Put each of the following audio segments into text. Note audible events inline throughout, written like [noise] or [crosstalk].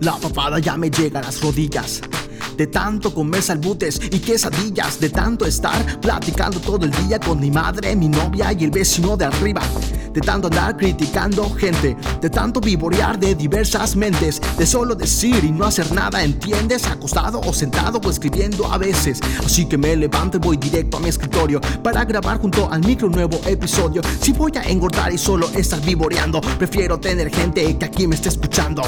La papada ya me llega a las rodillas. De tanto comer salbutes y quesadillas, de tanto estar platicando todo el día con mi madre, mi novia y el vecino de arriba. De tanto andar criticando gente, de tanto vivorear de diversas mentes, de solo decir y no hacer nada, ¿entiendes? Acostado o sentado o escribiendo a veces. Así que me levanto y voy directo a mi escritorio para grabar junto al micro un nuevo episodio. Si voy a engordar y solo estar vivoreando, prefiero tener gente que aquí me esté escuchando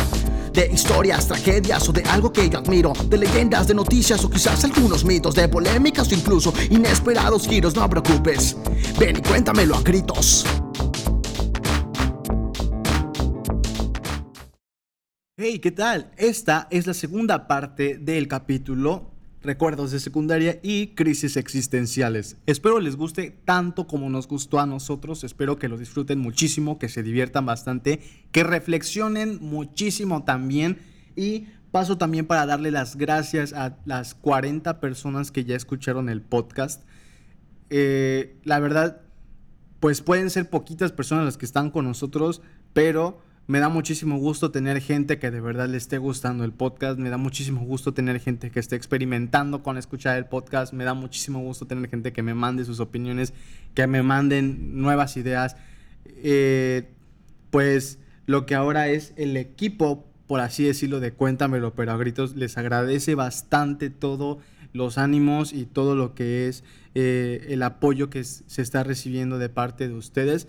de historias, tragedias o de algo que yo admiro, de leyendas, de noticias o quizás algunos mitos, de polémicas o incluso inesperados giros, no preocupes. Ven y cuéntamelo a gritos. Hey, ¿qué tal? Esta es la segunda parte del capítulo recuerdos de secundaria y crisis existenciales. Espero les guste tanto como nos gustó a nosotros, espero que lo disfruten muchísimo, que se diviertan bastante, que reflexionen muchísimo también y paso también para darle las gracias a las 40 personas que ya escucharon el podcast. Eh, la verdad, pues pueden ser poquitas personas las que están con nosotros, pero me da muchísimo gusto tener gente que de verdad le esté gustando el podcast. Me da muchísimo gusto tener gente que esté experimentando con escuchar el podcast. Me da muchísimo gusto tener gente que me mande sus opiniones, que me manden nuevas ideas. Eh, pues lo que ahora es el equipo, por así decirlo, de Cuéntamelo, pero a gritos les agradece bastante todo los ánimos y todo lo que es eh, el apoyo que se está recibiendo de parte de ustedes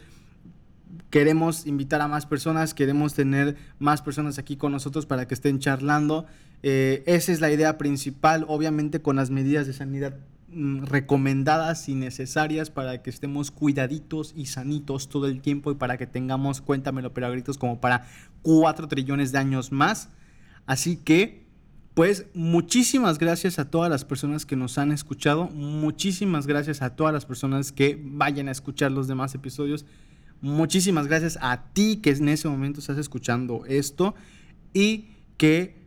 queremos invitar a más personas, queremos tener más personas aquí con nosotros para que estén charlando. Eh, esa es la idea principal, obviamente con las medidas de sanidad mm, recomendadas y necesarias para que estemos cuidaditos y sanitos todo el tiempo y para que tengamos, cuéntamelo, pero a gritos, como para 4 trillones de años más. Así que, pues, muchísimas gracias a todas las personas que nos han escuchado, muchísimas gracias a todas las personas que vayan a escuchar los demás episodios. Muchísimas gracias a ti que en ese momento estás escuchando esto y que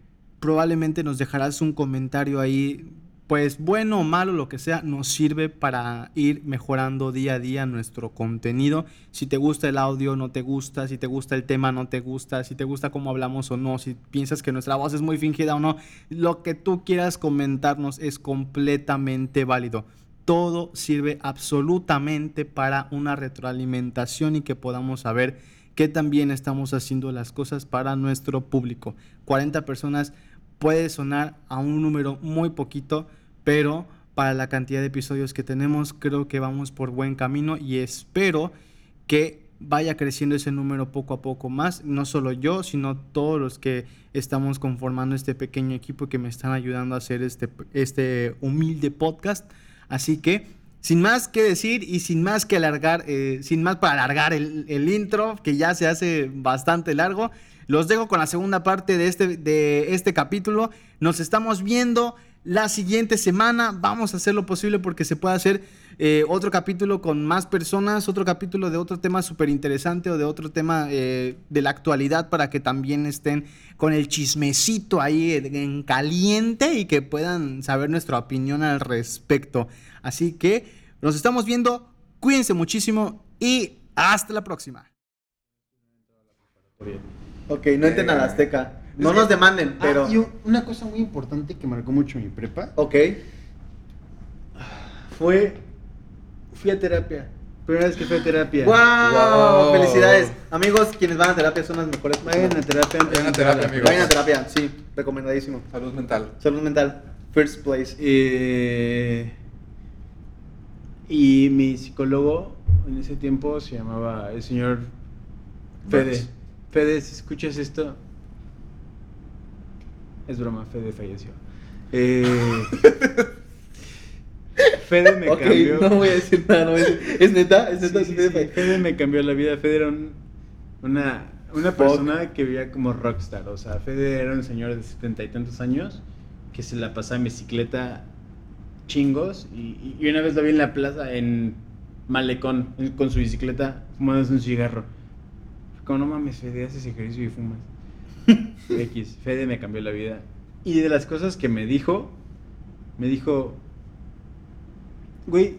probablemente nos dejarás un comentario ahí, pues bueno o malo, lo que sea, nos sirve para ir mejorando día a día nuestro contenido. Si te gusta el audio, no te gusta, si te gusta el tema, no te gusta, si te gusta cómo hablamos o no, si piensas que nuestra voz es muy fingida o no, lo que tú quieras comentarnos es completamente válido todo sirve absolutamente para una retroalimentación y que podamos saber que también estamos haciendo las cosas para nuestro público. 40 personas puede sonar a un número muy poquito, pero para la cantidad de episodios que tenemos creo que vamos por buen camino y espero que vaya creciendo ese número poco a poco más, no solo yo, sino todos los que estamos conformando este pequeño equipo que me están ayudando a hacer este, este humilde podcast. Así que, sin más que decir y sin más que alargar, eh, sin más para alargar el, intro, que ya se hace bastante largo, los dejo con la segunda parte de este, de este capítulo. Nos estamos viendo la siguiente semana. Vamos a hacer lo posible porque se pueda hacer eh, otro capítulo con más personas, otro capítulo de otro tema súper interesante o de otro tema eh, de la actualidad para que también estén con el chismecito ahí en caliente y que puedan saber nuestra opinión al respecto. Así que nos estamos viendo, cuídense muchísimo y hasta la próxima. Ok, no entren a la Azteca. No nos demanden, ah, pero. y una cosa muy importante que marcó mucho mi prepa. Ok. Fue fui a terapia. Primera vez que fui a terapia. ¡Wow! Felicidades. Amigos, quienes van a terapia son las mejores. Vayan a terapia. Vayan a terapia, amigos. Vayan a terapia, sí. Recomendadísimo. Salud mental. Salud mental. First place. Eh, y mi psicólogo en ese tiempo se llamaba el señor Fede. Fede, si escuchas esto. Es broma, Fede falleció. Eh. [laughs] Fede me cambió. No voy a decir nada, no ¿Es neta? ¿Es neta? Fede me cambió la vida. Fede era una, una persona que vivía como rockstar. O sea, Fede era un señor de setenta y tantos años que se la pasaba en bicicleta chingos. Y, y una vez lo vi en la plaza, en Malecón, con su bicicleta, fumándose un cigarro. Como no mames, Fede, haces ejercicio y fumas. [laughs] X, Fede me cambió la vida. Y de las cosas que me dijo, me dijo, güey,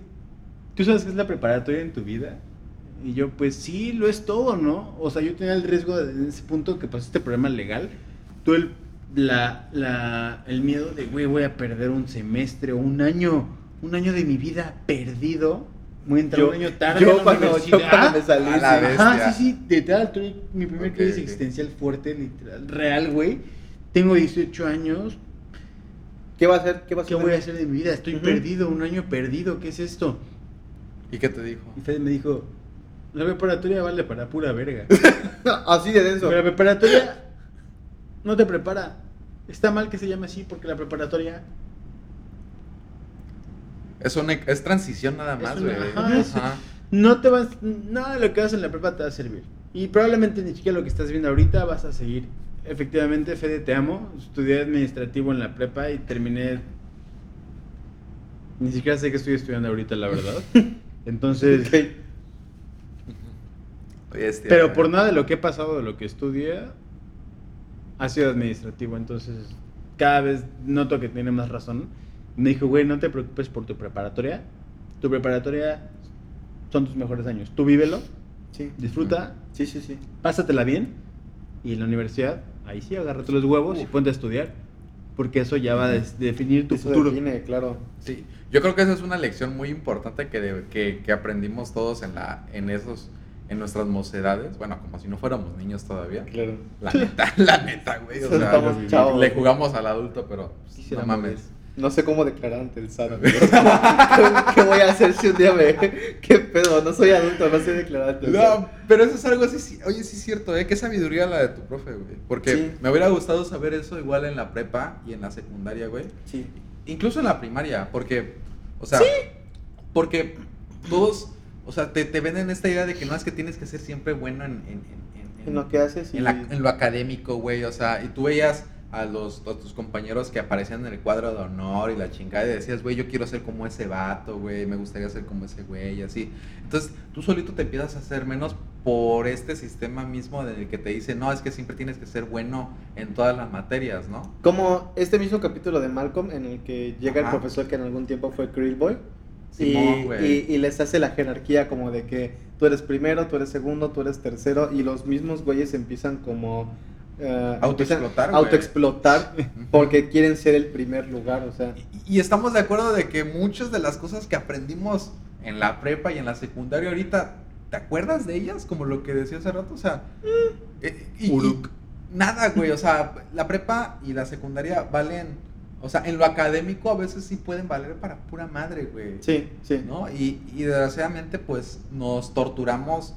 ¿tú sabes qué es la preparatoria en tu vida? Y yo, pues sí, lo es todo, ¿no? O sea, yo tenía el riesgo de, en ese punto que pasó este problema legal. Tú el la, la, el miedo de, güey, voy a perder un semestre o un año, un año de mi vida perdido. Voy a entrar Yo- un año tarde yo a la cuando- yo cuando me salí, A la sí. vez. Ajá, bestia. sí, sí, literal, tuve mi primer Ok, crisis ok. existencial fuerte, literal, real, güey. Tengo 18 años, ¿Qué va a hacer? ¿Qué va a ¿qué hacer? voy a hacer de mi vida? Estoy perdido, un año perdido, ¿qué es esto? ¿Y qué te dijo? Y Fede me dijo, la preparatoria vale para pura verga. [laughs] Así de denso. Pero la preparatoria no te prepara. Está mal que se llame así porque la preparatoria Es, una, es transición nada más, güey. no te vas, nada de lo que hagas en la prepa te va a servir. Y probablemente ni siquiera lo que estás viendo ahorita vas a seguir. Efectivamente, Fede, te amo. Estudié administrativo en la prepa y terminé. Ni siquiera sé qué estoy estudiando ahorita, la verdad. [laughs] Entonces, Ok. Oye, este, pero por nada de lo que he pasado, de lo que estudié, ha sido administrativo. Entonces, cada vez noto que tiene más razón. Me dijo, güey, no te preocupes por tu preparatoria. Tu preparatoria son tus mejores años. Tú vívelo, Sí. disfruta, Sí, sí, sí. pásatela bien. Y en la universidad, ahí sí, agárrate los huevos y ponte a estudiar. Porque eso ya va a definir tu Eso futuro. define, claro. Sí, yo creo que esa es una lección muy importante que, de- que, que aprendimos todos en, la, en, esos, en nuestras mocedades. Bueno, como si no fuéramos niños todavía. Claro. La neta, [laughs] la neta, güey. O sea, le- chavos, le güey. jugamos al adulto, pero pues, no Quisiéramos mames. No sé cómo declarar ante el SAT. [laughs] ¿Qué, voy a hacer si un día me... ¿Qué pedo? No soy adulto, no sé declarar ante el SAT. No, pero eso es algo así, sí- oye, sí es cierto, ¿eh? Qué sabiduría la de tu profe, güey. Porque Sí. me hubiera gustado saber eso igual en la prepa y en la secundaria, güey. Sí. Incluso en la primaria, porque, o sea, porque todos, o sea, te, te venden esta idea de que no es que tienes que ser siempre bueno en, en, en- en- En lo que haces y... en la- en lo académico, güey, o sea, y tú veías a los a tus compañeros que aparecían en el cuadro de honor y la chingada y decías, güey, yo quiero ser como ese vato, güey, me gustaría ser como ese güey, y así. Entonces, tú solito te empiezas a hacer menos por este sistema mismo en el que te dice, no, es que siempre tienes que ser bueno en todas las materias, ¿no? Como este mismo capítulo de Malcolm en el que llega Ajá. el profesor que en algún tiempo fue Krillboy Simón, y, güey. y- y les hace la jerarquía como de que tú eres primero, tú eres segundo, tú eres tercero y los mismos güeyes empiezan como... eh, Autoexplotar, autoexplotar porque quieren ser el primer lugar, o sea... Y, y estamos de acuerdo de que muchas de las cosas que aprendimos en la prepa y en la secundaria ahorita, ¿te acuerdas de ellas? Como lo que decía hace rato, o sea... eh, y- y Uruk. nada, güey, o sea, [laughs] la prepa y la secundaria valen... O sea, en lo académico a veces sí pueden valer para pura madre, güey. Sí, sí. ¿no? Y, y desgraciadamente, pues, nos torturamos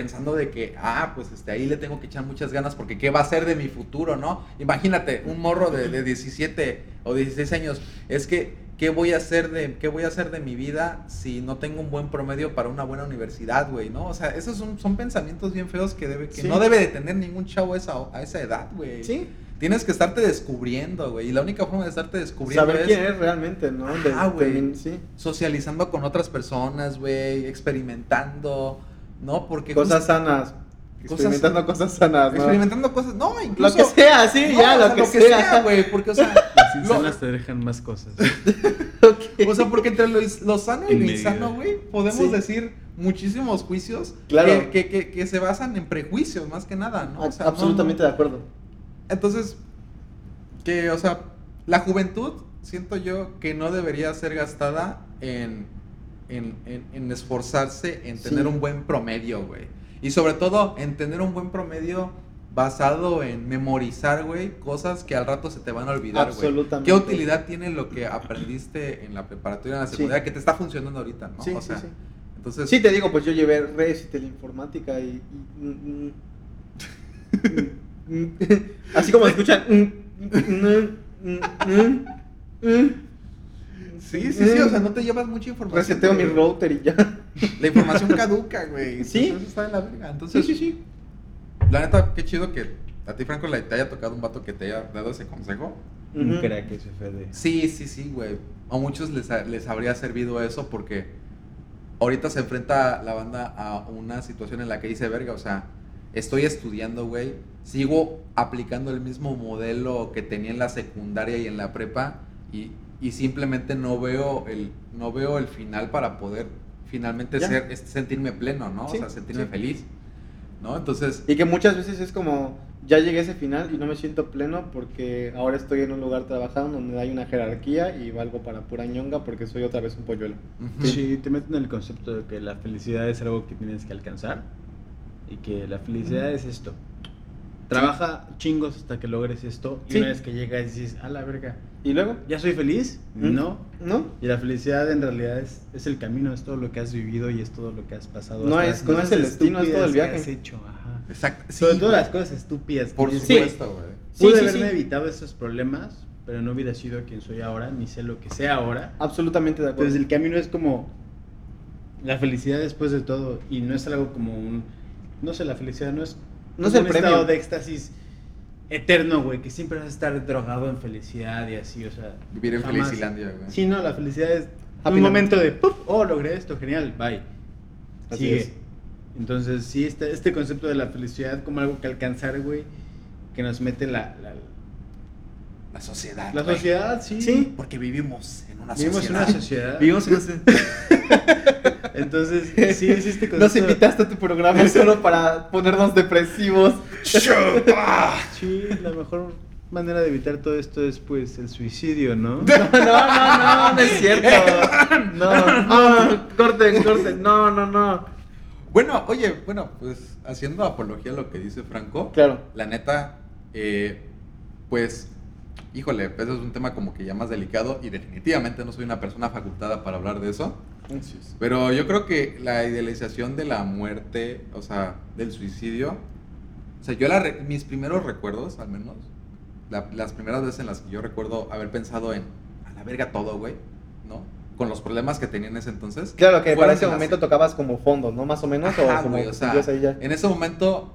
pensando de que, ah, pues, este, ahí le tengo que echar muchas ganas porque qué va a ser de mi futuro, ¿no? Imagínate, un morro de, de 17 o 16 años, es que, ¿qué voy a hacer de, qué voy a hacer de mi vida si no tengo un buen promedio para una buena universidad, güey, ¿no? O sea, esos son, son pensamientos bien feos que, debe, que Sí. no debe de tener ningún chavo a esa, a esa edad, güey. Sí. Tienes que estarte descubriendo, güey, y la única forma de estarte descubriendo Saber es quién es realmente, ¿no? Ajá, güey. sí. socializando con otras personas, güey, experimentando, ¿no? Porque Cosas justo- sanas. Cosas- Experimentando cosas sanas, ¿no? experimentando cosas, no, Lo incluso que sea, sí, no, ya, o lo, sea, que sea. güey, porque o sea, [laughs] Las lo- insanas te dejan más cosas. [laughs] O sea, porque entre lo, lo sano y En lo medida. insano, güey, podemos Sí. decir muchísimos juicios Claro. que, que, que, que se basan en prejuicios más que nada, ¿no? O sea, no- Absolutamente de acuerdo. Entonces, que, o sea, la juventud, siento yo que no debería ser gastada en, en, en- en esforzarse en tener Sí. un buen promedio, güey. Y sobre todo, en tener un buen promedio basado en memorizar, güey, cosas que al rato se te van a olvidar, güey. Absolutamente. ¿Qué utilidad tiene lo que aprendiste en la preparatoria, en la Sí. secundaria, que te está funcionando ahorita, no? Sí, o sí, sea, sí. entonces... Sí, te digo, pues yo llevé redes y teleinformática y... y- mm, mm, mm, así como escuchan... mm, mm, mm, mm, mm, Sí, sí, sí, o sea, no te llevas mucha información. Reseteo mi router y ya. [laughs] La información caduca, güey. Sí. Entonces está de la verga. Entonces, Sí, sí, sí. La neta, qué chido que a ti, Franco, le- te haya tocado un vato que te haya dado ese consejo. Un crack ese Fede. Sí, sí, sí, güey. A muchos les, les habría servido eso porque ahorita se enfrenta la banda a una situación en la que dice, verga, o sea, estoy estudiando, güey. Sigo aplicando el mismo modelo que tenía en la secundaria y en la prepa y, y simplemente no veo el no veo el final para poder finalmente Ya. ser sentirme pleno, ¿no? Sí, o sea, sentirme sí. feliz. ¿No? Entonces, Y que muchas veces es como, ya llegué a ese final y no me siento pleno porque ahora estoy en un lugar trabajando donde hay una jerarquía y valgo para pura ñonga porque soy otra vez un polluelo. Sí, te meten en el concepto de que la felicidad es algo que tienes que alcanzar y que la felicidad es esto. Trabaja chingos hasta que logres esto y Sí. una vez que llegas dices, a la verga, ¿Y luego? ¿ya soy feliz? ¿Mm? No. ¿No? Y la felicidad en realidad es, es el camino, es todo lo que has vivido y es todo lo que has pasado. No es- no es el destino, es todo el estúpidas que viaje. has hecho, ajá. Exacto. Sí, Sobre todo güey. las cosas estúpidas. que Por supuesto, güey. Sí, Pude sí, haberme sí. evitado esos problemas, pero no hubiera sido quien soy ahora, ni sé lo que sé ahora. Absolutamente de acuerdo. Entonces el camino es como la felicidad después de todo y no es algo como un no sé, la felicidad no es No es el un premio. estado de éxtasis eterno, güey, que siempre vas a estar drogado en felicidad y así, o sea, Vivir en jamás. Felicilandia, güey. Sí, no, la felicidad es Happy un land. momento de ¡puf! oh, logré esto, genial, bye. Así Sigue. es. Entonces, sí, este, este concepto de la felicidad como algo que alcanzar, güey, que nos mete la, la, La sociedad. la güey. sociedad, sí. Sí. Porque vivimos en una Vivimos en sociedad. una sociedad. [laughs] Vivimos en [laughs] ese- Entonces, sí, [laughs] este concepto. Nos invitaste a tu programa [laughs] solo para ponernos depresivos. [laughs] Sí, la mejor manera de evitar todo esto es pues el suicidio, ¿no? No, no, no, no, no es cierto. No, no, corten, corten. No, no, no. Bueno, oye, bueno, pues haciendo apología a lo que dice Franco, Claro. la neta, eh, pues, híjole, pues es un tema como que ya más delicado y definitivamente no soy una persona facultada para hablar de eso. Pero yo creo que la idealización de la muerte, o sea, del suicidio, o sea, yo la re- mis primeros recuerdos, al menos, la- las primeras veces en las que yo recuerdo haber pensado en, a la verga todo, güey, ¿no? Con los problemas que tenía en ese entonces. Claro que para ese en las- momento tocabas como fondo, ¿no? Más o menos. Ajá, o como güey, o sea, sentías ahí ya. en ese momento,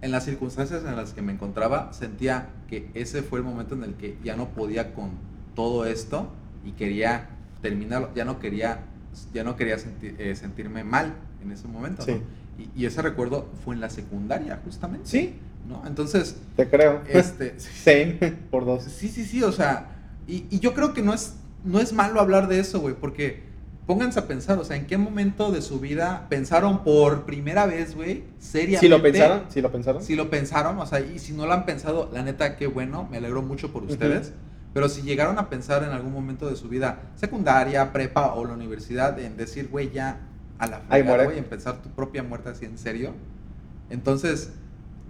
en las circunstancias en las que me encontraba, sentía que ese fue el momento en el que ya no podía con todo esto y quería terminarlo, ya no quería, ya no quería senti- eh, sentirme mal en ese momento. ¿no? Sí. Y, y ese recuerdo fue en la secundaria, justamente. Sí, ¿no? Entonces, te creo. este, [laughs] Same, por dos. Sí, sí, sí, o sea, y, y yo creo que no es, no es malo hablar de eso, güey, porque pónganse a pensar, o sea, ¿en qué momento de su vida pensaron por primera vez, güey, seriamente? Si lo pensaron, si lo pensaron. Si lo pensaron, o sea, y si no lo han pensado, la neta, qué bueno, me alegro mucho por ustedes. Pero si llegaron a pensar en algún momento de su vida, secundaria, prepa o la universidad, en decir, güey, ya a la fregada, güey, en pensar tu propia muerte así en serio, entonces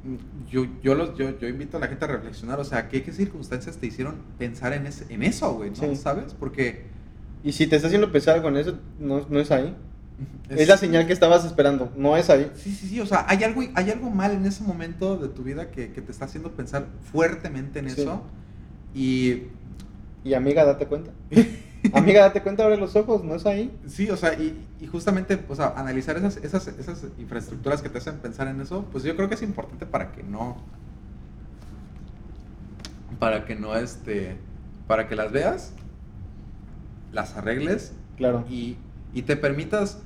mm, yo, yo, los, yo, yo invito a la gente a reflexionar, o sea, ¿qué, qué circunstancias te hicieron pensar en, ese, en eso, güey? ¿no? Sí. ¿Sabes? Porque... Y si te está haciendo pensar con eso, no, no es ahí. Es, la señal que estabas esperando, no es ahí. Sí, sí, sí, o sea, hay algo, hay algo mal en ese momento de tu vida que, que te está haciendo pensar fuertemente en Sí. eso. Y Y amiga, date cuenta. [laughs] amiga, date cuenta, abre los ojos, no es ahí. sí, o sea, y, y justamente, o sea, analizar esas, esas, esas infraestructuras que te hacen pensar en eso, pues yo creo que es importante para que no, para que no, este, para que las veas, las arregles Claro. y, y te permitas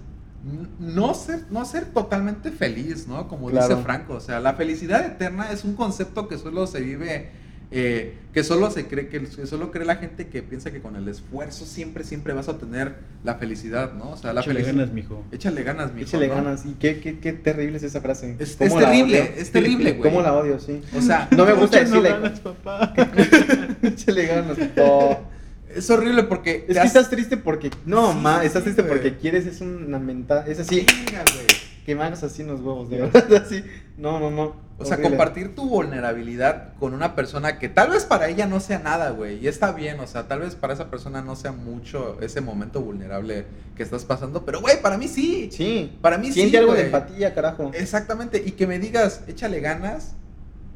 no ser, no ser totalmente feliz, ¿no? Como Claro. dice Franco, o sea, la felicidad eterna es un concepto que solo se vive, eh, que solo se cree, que, que solo cree la gente que piensa que con el esfuerzo siempre, siempre vas a obtener la felicidad, ¿no? O sea, la Échale felicidad. ganas, mijo. Échale ganas, mijo, Échale ¿no? ganas. Y qué, qué, qué terrible es esa frase. Es- ¿Cómo es la terrible, odio? es terrible, güey. ¿Cómo la odio, sí? O sea, [laughs] No me gusta Échale decirle. ganas, papá. [laughs] Échale ganas. No. [laughs] es horrible porque... Es que has- estás triste porque. No, Sí, ma, estás sí, triste porque quieres, es una mentada. Es así. Venga, güey. Que me hagas así los huevos, de verdad. [laughs] Así. No, no, no. O sea, Horrible. compartir tu vulnerabilidad con una persona que tal vez para ella no sea nada, güey. Y está bien, o sea, tal vez para esa persona no sea mucho ese momento vulnerable que estás pasando. Pero, güey, para mí sí. Sí. Para mí Siente sí, algo de empatía, carajo. Exactamente. Y que me digas, échale ganas.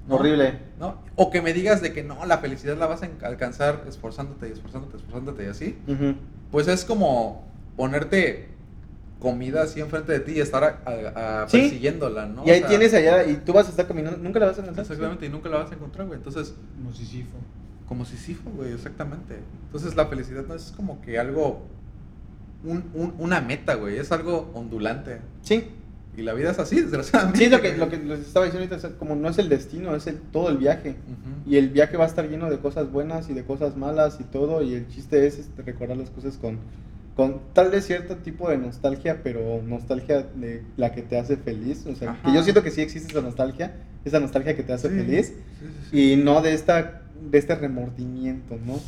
¿no? Horrible. ¿No? O que me digas de que no, la felicidad la vas a alcanzar esforzándote y esforzándote, esforzándote y así. Pues es como ponerte comida así enfrente de ti y estar a- a- a Sí. persiguiéndola, ¿no? Y ahí O sea, tienes allá y tú vas a estar caminando. Nunca la vas a alcanzar. Exactamente, y nunca la vas a encontrar, güey. Entonces, Como Sísifo. como Sísifo, güey, exactamente. Entonces la felicidad no es como que algo, un- un- una meta, güey, es algo ondulante. Sí. Y la vida es así, [laughs] desgraciadamente. Sí, es lo que, lo que les estaba diciendo ahorita. sea, Como no es el destino, es el, todo el viaje. Y el viaje va a estar lleno de cosas buenas y de cosas malas y todo. Y el chiste es este, recordar las cosas con, con tal vez cierto tipo de nostalgia, pero nostalgia de la que te hace feliz. O sea, que yo siento que sí existe esa nostalgia, esa nostalgia que te hace Sí. feliz Sí, sí, sí. y no de esta de este remordimiento, ¿no?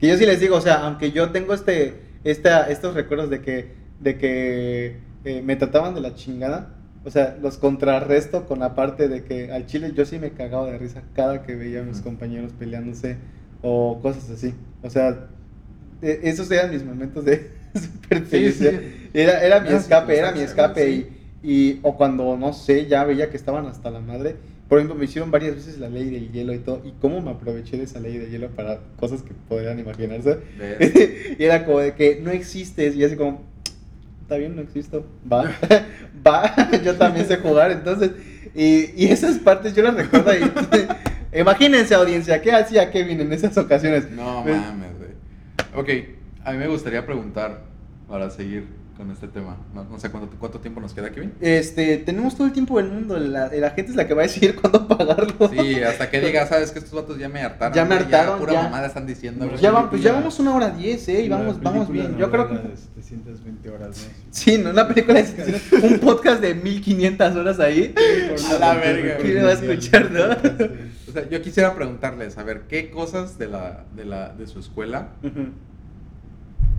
Que yo sí les digo, o sea, aunque yo tengo este esta, estos recuerdos de que de que eh, me trataban de la chingada, o sea, los contrarresto con la parte de que al chile yo sí me cagaba de risa cada que veía a mis compañeros peleándose o cosas así. O sea, esos eran mis momentos de [laughs] super Sí, felicidad. sí. Era, era mi escape, era mi escape. Y, y- o cuando, no sé, ya veía que estaban hasta la madre. Por ejemplo, me hicieron varias veces la ley del hielo y todo. Y cómo me aproveché de esa ley del hielo para cosas que podrían imaginarse. [laughs] Y era como de que no existes. Y así como, está bien, no existo. Va, [laughs] va, yo también sé jugar. Entonces, y, y esas partes yo las recuerdo ahí. Imagínense, audiencia, ¿qué hacía Kevin en esas ocasiones? No ¿Ves? mames. Ok, a mí me gustaría preguntar para seguir con este tema. No, no sé cuánto, cuánto tiempo nos queda, Kevin. Este, tenemos todo el tiempo del mundo. La, la gente es la que va a decidir [laughs] cuándo pagarlo. Sí, hasta que diga, sabes que estos vatos ya me hartaron. Ya me hartaron, pura ya. mamada están diciendo. Ya, va- pues ya vamos una hora diez, ¿eh? Y vamos, vamos bien. Yo creo que. de 720 horas, ¿no? Sí, ¿no? Una película de [laughs] un podcast de 1500 horas ahí. A la verga, ¿Quién va a escuchar, no? Sea, yo quisiera preguntarles, a ver, ¿qué cosas de la, de la, de su escuela,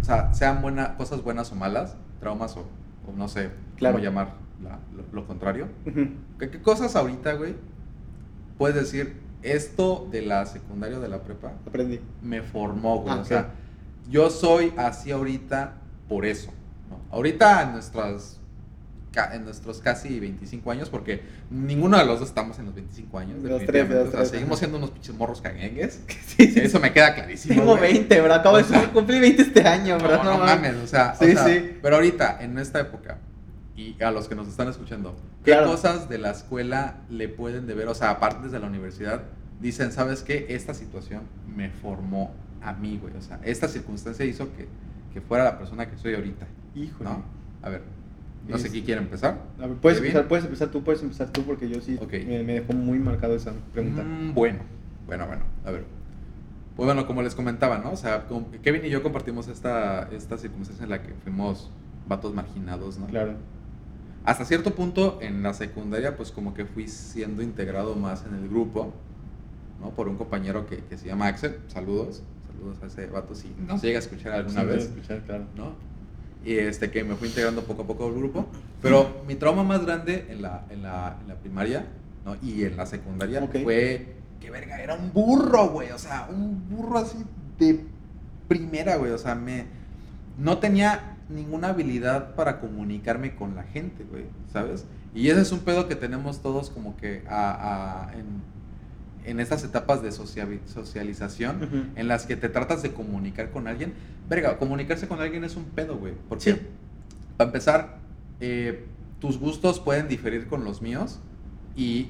o sea, sean buenas, cosas buenas o malas, traumas o, o no sé Claro. cómo llamar la- lo, lo contrario? ¿Qué, qué cosas ahorita, güey, puedes decir, esto de la secundaria o de la prepa Aprendí. me formó, güey? Ah, o sea, yo soy así ahorita por eso. ¿no? Ahorita en nuestras en nuestros casi 25 años, porque ninguno de los dos estamos en los 25 años. Los tres, los O sea, tres, seguimos siendo unos pinches morros caguengues. [laughs] Sí, sí, Eso me queda clarísimo. Tengo güey. 20, bro. Acabo de O sea, [laughs] cumplir 20 este año, bro. No, no mames, o sea, o Sí, sea, sí. pero ahorita, en esta época, y a los que nos están escuchando, ¿qué Claro. cosas de la escuela le pueden deber? O sea, aparte desde la universidad, dicen, ¿sabes qué? Esta situación me formó a mí, güey. O sea, esta circunstancia hizo que, que fuera la persona que soy ahorita, Híjole. ¿no? A ver, no sé quién quiere empezar. A ver, puedes empezar, puedes empezar tú, puedes empezar tú, porque yo sí Ok. me, me dejó muy marcado esa pregunta. Mm, bueno, bueno, bueno, a ver. Pues bueno, como les comentaba, ¿no? O sea, Kevin y yo compartimos esta, esta circunstancia en la que fuimos vatos marginados, ¿no? Claro. Hasta cierto punto en la secundaria, pues como que fui siendo integrado más en el grupo, ¿no? Por un compañero que, que se llama Axel. Saludos, saludos a ese vato si nos llega a escuchar alguna Sí, vez, escuchar, claro. ¿no? Y este, que me fui integrando poco a poco al grupo. Pero mi trauma más grande en la, en la, en la primaria, ¿no? Y en la secundaria fue que, verga, era un burro, güey. O sea, un burro así de primera, güey. O sea, me... No tenía ninguna habilidad para comunicarme con la gente, güey, ¿sabes? Y ese es un pedo que tenemos todos como que a- a- en, en estas etapas de socialización Ujú. en las que te tratas de comunicar con alguien. Verga, comunicarse con alguien es un pedo, güey. Porque, Sí. para empezar, eh, tus gustos pueden diferir con los míos y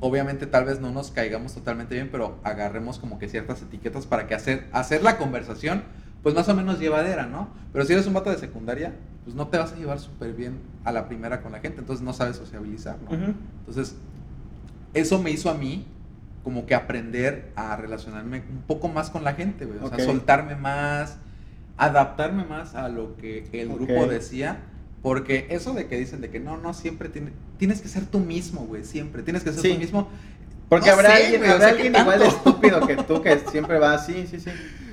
obviamente tal vez no nos caigamos totalmente bien, pero agarremos como que ciertas etiquetas para que hacer, hacer la conversación, pues más o menos llevadera, ¿no? Pero si eres un vato de secundaria, pues no te vas a llevar súper bien a la primera con la gente, entonces no sabes sociabilizar, ¿no? Ujú. Entonces, eso me hizo a mí como que aprender a relacionarme un poco más con la gente, güey. O sea, soltarme más, adaptarme más a lo que el grupo decía. Porque eso de que dicen de que no, no, siempre tiene- tienes que ser tú mismo, güey, siempre. Tienes que ser Sí. tú mismo. Porque No habrá sé, alguien, güey, o habrá sea, ¿qué alguien igual de estúpido que tú que [laughs] siempre va así, sí, sí.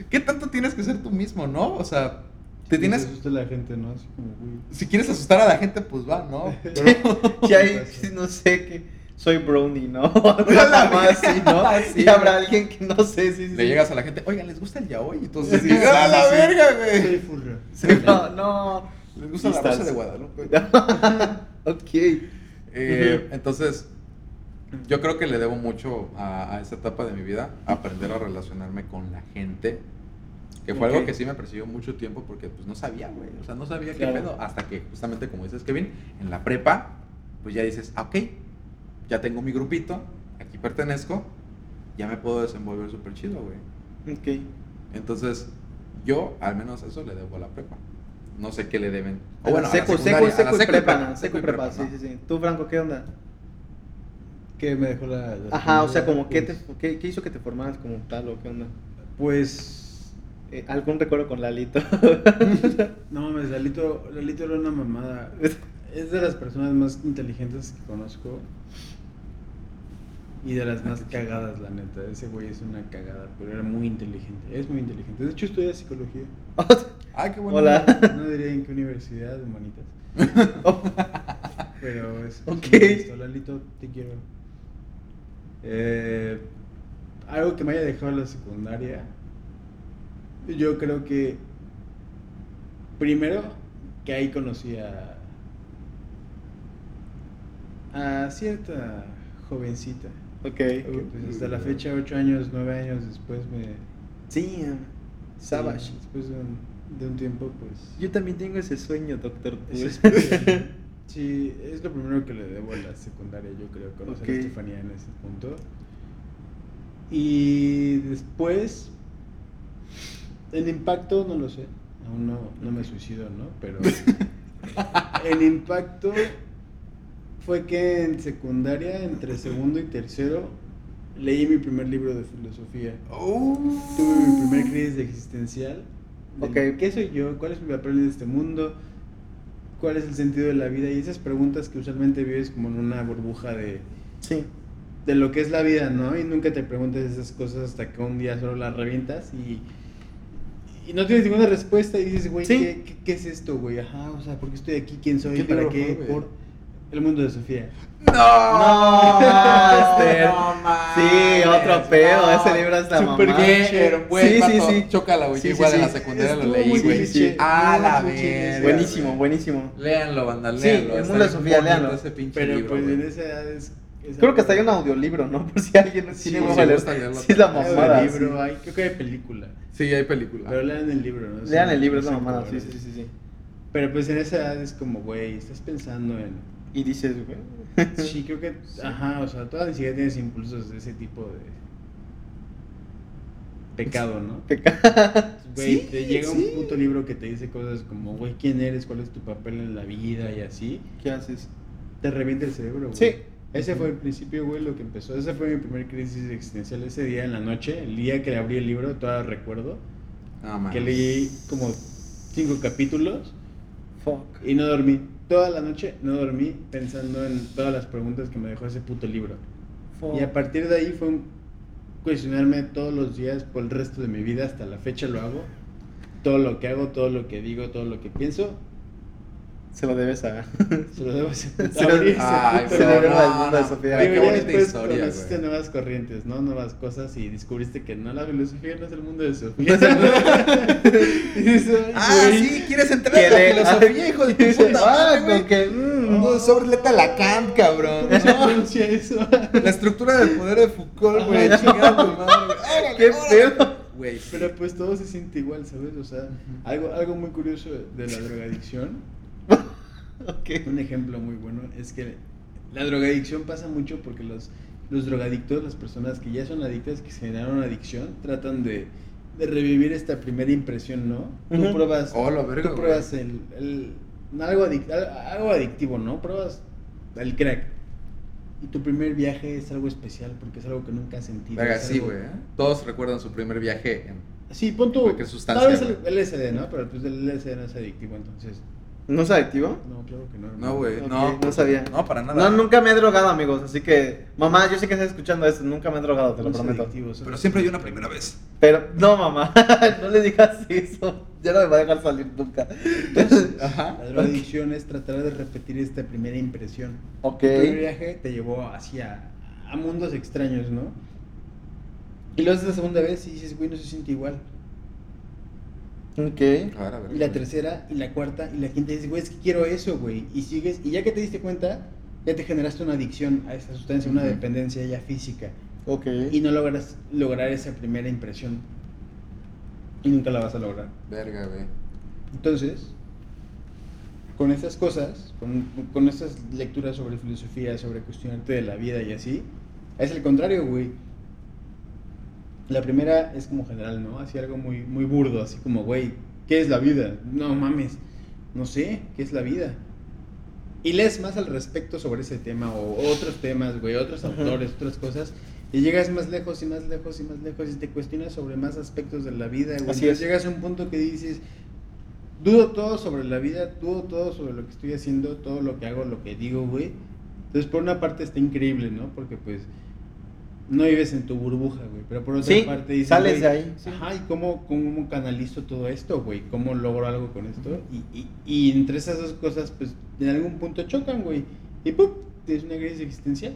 ¿Qué tanto tienes que ser tú mismo, no? O sea, te Sí, tienes... asusta la gente, ¿no? Así como, güey. Si quieres asustar a la gente, pues va, ¿no? [laughs] Pero... Que hay, [laughs] no sé, que soy brownie, ¿no? [laughs] [laughs] Nada más así, ¿no? Sí, y habrá alguien que no sé, sí, sí. Le sí. llegas a la gente, oigan, ¿les gusta el yaoi? Entonces, [laughs] Sí, sí, ¡a la sí. verga, Soy güey! furra. Sí, no, no. ¿Les gusta la rosa de Guadalupe? ok. Eh, entonces, yo creo que le debo mucho a, a esa etapa de mi vida, aprender a relacionarme con la gente, que fue Ok. algo que sí me persiguió mucho tiempo porque pues no sabía, güey, o sea, no sabía Claro. qué pedo, hasta que justamente como dices Kevin, en la prepa, pues ya dices, ah, ok, ya tengo mi grupito, aquí pertenezco, ya me puedo desenvolver súper chido, güey. Ok. Entonces, yo al menos eso le debo a la prepa. No sé qué le deben. O bueno, seco, seco, a la seco, y secu prepa, ¿no? seco y prepa, ¿no? sí, sí, sí. Tú, Franco, ¿qué onda? ¿Qué me dejó la, la Ajá, o sea, como, ¿qué, te, Pues, qué, qué hizo que te formaras como tal o qué onda? Pues. Eh, ¿Algún recuerdo con Lalito? [laughs] No mames, Lalito, Lalito era una mamada. [laughs] Es de las personas más inteligentes que conozco. Y de las más cagadas, la neta. Ese güey es una cagada, pero era muy inteligente. Es muy inteligente. De hecho, estudia psicología. Ay, [laughs] qué bueno. Hola. No diría en qué universidad, humanitas. [laughs] Pero es. es Ok. gusto. Lalito, te quiero. Eh, algo que me haya dejado la secundaria. Yo creo que. Primero, que ahí conocí a. a cierta jovencita. Ok. Que, pues, hasta la fecha, ocho años, nueve años después me. Sí, Savage. sí, después de un, de un tiempo, pues. Yo también tengo ese sueño, doctor. Es. [laughs] Sí, es lo primero que le debo a la secundaria, yo creo, conocer Ok. a Estefanía en ese punto. Y después, el impacto, no lo sé, aún no, no me suicido, ¿no? Pero [laughs] el impacto fue que en secundaria, entre segundo y tercero, leí mi primer libro de filosofía. Tuve mi primer crisis existencial. del Ok. ¿Qué soy yo? ¿Cuál es mi papel en este mundo? ¿Cuál es el sentido de la vida? Y esas preguntas que usualmente vives como en una burbuja de, Sí. de lo que es la vida, ¿no? Y nunca te preguntas esas cosas hasta que un día solo las revientas y, y no tienes ninguna respuesta y dices, güey, Sí. ¿qué, qué, qué es esto, güey? Ajá, o sea, ¿por qué estoy aquí? ¿Quién soy? ¿Qué ¿Para qué? fue? Por el mundo de Sofía. No, No, Master. mames. Sí, otro pedo, No. ese libro es la Súper mamá. güey, Sí, sí, sí. Chócala, güey. Sí, sí, igual en sí. la secundaria lo leí, güey. cliché, A muy la verga. Buenísimo, buenísimo. Léanlo, banda, Sí, léanlo. el está mundo de Sofía, léanlo. ese pinche Pero libro, pues güey. en esa edad es... Creo que hasta hay un audiolibro, ¿no? [laughs] Por si alguien no Sí, tiene sí, leer. gusta leerlo Sí, es la Hay mamada. sí. libro, hay, creo que hay película. Sí, hay película. Pero lean el libro, ¿no? Lean Sí, el libro, es no la mamada. Sí, sí, sí, sí. Pero pues en esa edad es como, güey, estás pensando en... Y dices, güey. Sí, creo que, [laughs] ajá, o sea, toda ni siquiera tienes impulsos de ese tipo de pecado, ¿no? [laughs] Peca- Güey, Sí, te llega sí. un puto libro que te dice cosas como, güey, ¿quién eres? ¿Cuál es tu papel en la vida? Y así, ¿Qué haces? te revienta el cerebro, güey. Sí. Ese fue el principio, güey, lo que empezó. Esa fue mi primer crisis existencial ese día en la noche, el día que le abrí el libro, todavía recuerdo, mames. que leí como cinco capítulos Fuck. y no dormí. Toda la noche no dormí pensando en todas las preguntas que me dejó ese puto libro. Y a partir de ahí fue un cuestionarme todos los días por el resto de mi vida, hasta la fecha lo hago. Todo lo que hago, todo lo que digo, todo lo que pienso, Se lo debes a. se lo debo hacer. Se lo- Ay, puto se lo libro. debo al mundo de Sofía. Ay, qué bonita historia, conociste güey. nuevas corrientes, ¿no? Nuevas cosas y descubriste que no, la filosofía no es el mundo de Sofía. [laughs] [laughs] Y dices, "Ay, Ah, güey". sí, ¿quieres entrar en la filosofía, hijo de tu [laughs] puta ah, güey? con que. mm, No, sobre letra Lacan, cabrón. ¿Cómo se pronuncia eso? La estructura del poder de Foucault, güey. Ajá. Chingada tu madre, güey. ¿Qué pedo? Güey. Pero pues todo se siente igual, ¿sabes? O sea, algo, algo muy curioso de la drogadicción Un ejemplo muy bueno es que la drogadicción pasa mucho porque los, los drogadictos, las personas que ya son adictas, que se generaron adicción, tratan de, de revivir esta primera impresión, ¿no? Tú pruebas, Oh, la verga, tú pruebas el, el- algo, adic- algo adictivo, ¿no? Pruebas el crack. Y tu primer viaje es algo especial porque es algo que nunca has sentido. Verga, sí, algo- güey. ¿eh? Todos recuerdan su primer viaje. en- Sí, pon tu... Tal vez güey. el LSD, ¿no? Pero pues el LSD no es adictivo, entonces... ¿No es adictivo? No, claro que no. No, güey, no. no sabía. No, para nada. No, nunca me he drogado, amigos. Así que, mamá, yo sé que estás escuchando esto. Nunca me he drogado, te lo No prometo. adictivo, Pero es- siempre hay una primera vez. Pero, no, mamá, [laughs] no le digas eso. Ya no me va a dejar salir nunca. [laughs] Ajá. La drogadicción es tratar de repetir esta primera impresión. Ok. El primer viaje te llevó hacia a mundos extraños, ¿no? Y lo haces la segunda vez y dices, güey, no se siente igual. Ok. A ver, a ver. Y la tercera, y la cuarta, y la quinta dices, güey, es que quiero eso, güey. Y sigues, y ya que te diste cuenta, ya te generaste una adicción a esta sustancia, una dependencia ya física. Ok. Y no logras lograr esa primera impresión. Y nunca la vas a lograr. Verga, güey. Entonces, con estas cosas, con, con estas lecturas sobre filosofía, sobre cuestionarte de la vida y así, es el contrario, güey. La primera es como general, ¿no? Así algo muy, muy burdo, así como, güey, ¿qué es la vida? No mames, no sé, ¿qué es la vida? Y lees más al respecto sobre ese tema o otros temas, güey, otros Ajá. autores, otras cosas. Y llegas más lejos y más lejos y más lejos y te cuestionas sobre más aspectos de la vida, güey. Así es. llegas a un punto que dices, dudo todo sobre la vida, dudo todo sobre lo que estoy haciendo, todo lo que hago, lo que digo, güey. Entonces, por una parte está increíble, ¿no? Porque pues no vives en tu burbuja, güey. Pero por otra Sí, parte dices, sales güey, de ahí, sí. Ajá, ¿y cómo, cómo canalizo todo esto, güey? ¿Cómo logro algo con esto? y, y, y entre esas dos cosas, pues, en algún punto chocan, güey. Y ¡pum! Tienes una crisis existencial.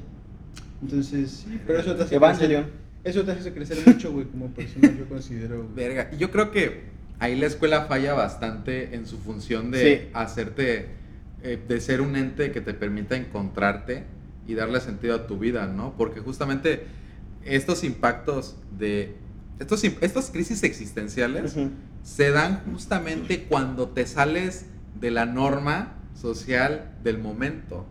Entonces, sí, pero eso te hace Evangelion. crecer. Eso te hace crecer mucho, güey, como persona, yo considero. güey. Verga. Y yo creo que ahí la escuela falla bastante en su función de Sí. hacerte, eh, de ser un ente que te permita encontrarte y darle sentido a tu vida, ¿no? Porque justamente estos impactos de, estos, estas crisis existenciales se dan justamente cuando te sales de la norma social del momento.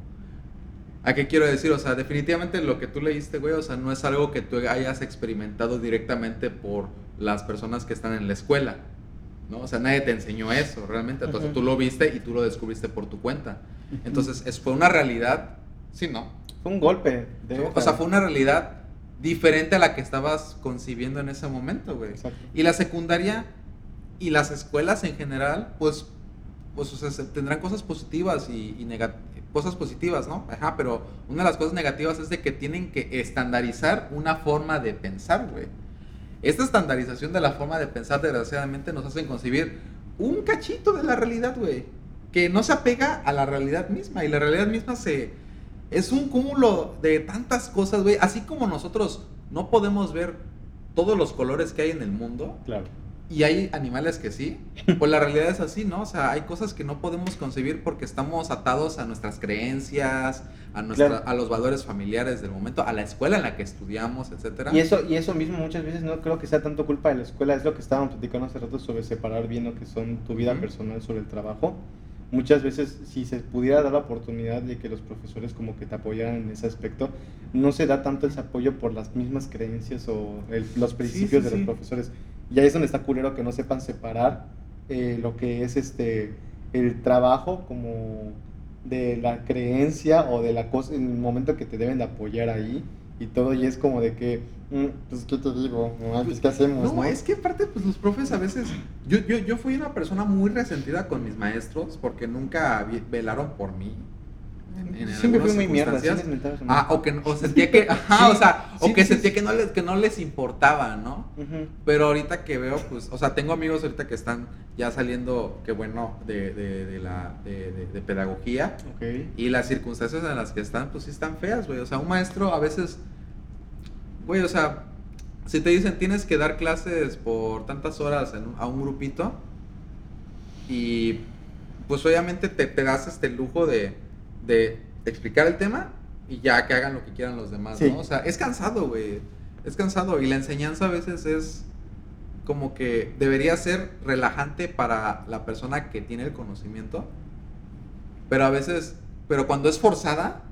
¿A qué quiero decir? O sea, definitivamente lo que tú leíste, güey, o sea, no es algo que tú hayas experimentado directamente por las personas que están en la escuela, ¿no? O sea, nadie te enseñó eso, realmente. Entonces tú lo viste y tú lo descubriste por tu cuenta. Entonces, es, fue una realidad, sí, ¿no? Fue un golpe. De O sea, fue una realidad diferente a la que estabas concibiendo en ese momento, güey. Y la secundaria y las escuelas en general, pues, pues o sea, se- tendrán cosas positivas y, y cosas positivas, ¿no? Ajá, pero una de las cosas negativas es de que tienen que estandarizar una forma de pensar, güey. Esta estandarización de la forma de pensar, desgraciadamente, nos hacen concebir un cachito de la realidad, güey. Que no se apega a la realidad misma. Y la realidad misma se. Es un cúmulo de tantas cosas, güey. Así como nosotros no podemos ver todos los colores que hay en el mundo. Claro. Y hay animales que sí. [laughs] Pues la realidad es así, ¿no? O sea, hay cosas que no podemos concebir porque estamos atados a nuestras creencias, a, nuestra, Claro. a los valores familiares del momento, a la escuela en la que estudiamos, etcétera. Y eso, y eso mismo muchas veces no creo que sea tanto culpa de la escuela, es lo que estábamos platicando hace rato sobre separar bien lo que son tu vida personal sobre el trabajo. Muchas veces, si se pudiera dar la oportunidad de que los profesores como que te apoyaran en ese aspecto, no se da tanto ese apoyo por las mismas creencias o el- los principios sí, de sí. los profesores. Y ahí es donde está culero que no sepan separar eh, lo que es este el trabajo como de la creencia o de la cosa en el momento que te deben de apoyar ahí y todo y es como de que mm, pues qué te digo pues qué hacemos No, no, es que aparte, pues los profes a veces. Yo, yo, yo fui una persona muy resentida con mis maestros porque nunca velaron por mí. En- en siempre fui muy mierda sí circunstancias. les mentaba su Ah, o que o sentía que, [laughs] ajá, Sí, o sea, o que sí, sentía que no les que no les importaba, ¿no? Pero ahorita que veo, pues, o sea, tengo amigos ahorita que están ya saliendo, qué bueno, de, de, de la de, pedagogía y las circunstancias en las que están, pues sí están feas, güey. O sea, un maestro a veces, güey, o sea, si te dicen tienes que dar clases por tantas horas en a un grupito y pues obviamente te, te das este lujo de, de explicar el tema y ya que hagan lo que quieran los demás, Sí. ¿no? O sea, es cansado, güey. Es cansado y la enseñanza a veces es como que debería ser relajante para la persona que tiene el conocimiento, pero a veces, pero cuando es forzada,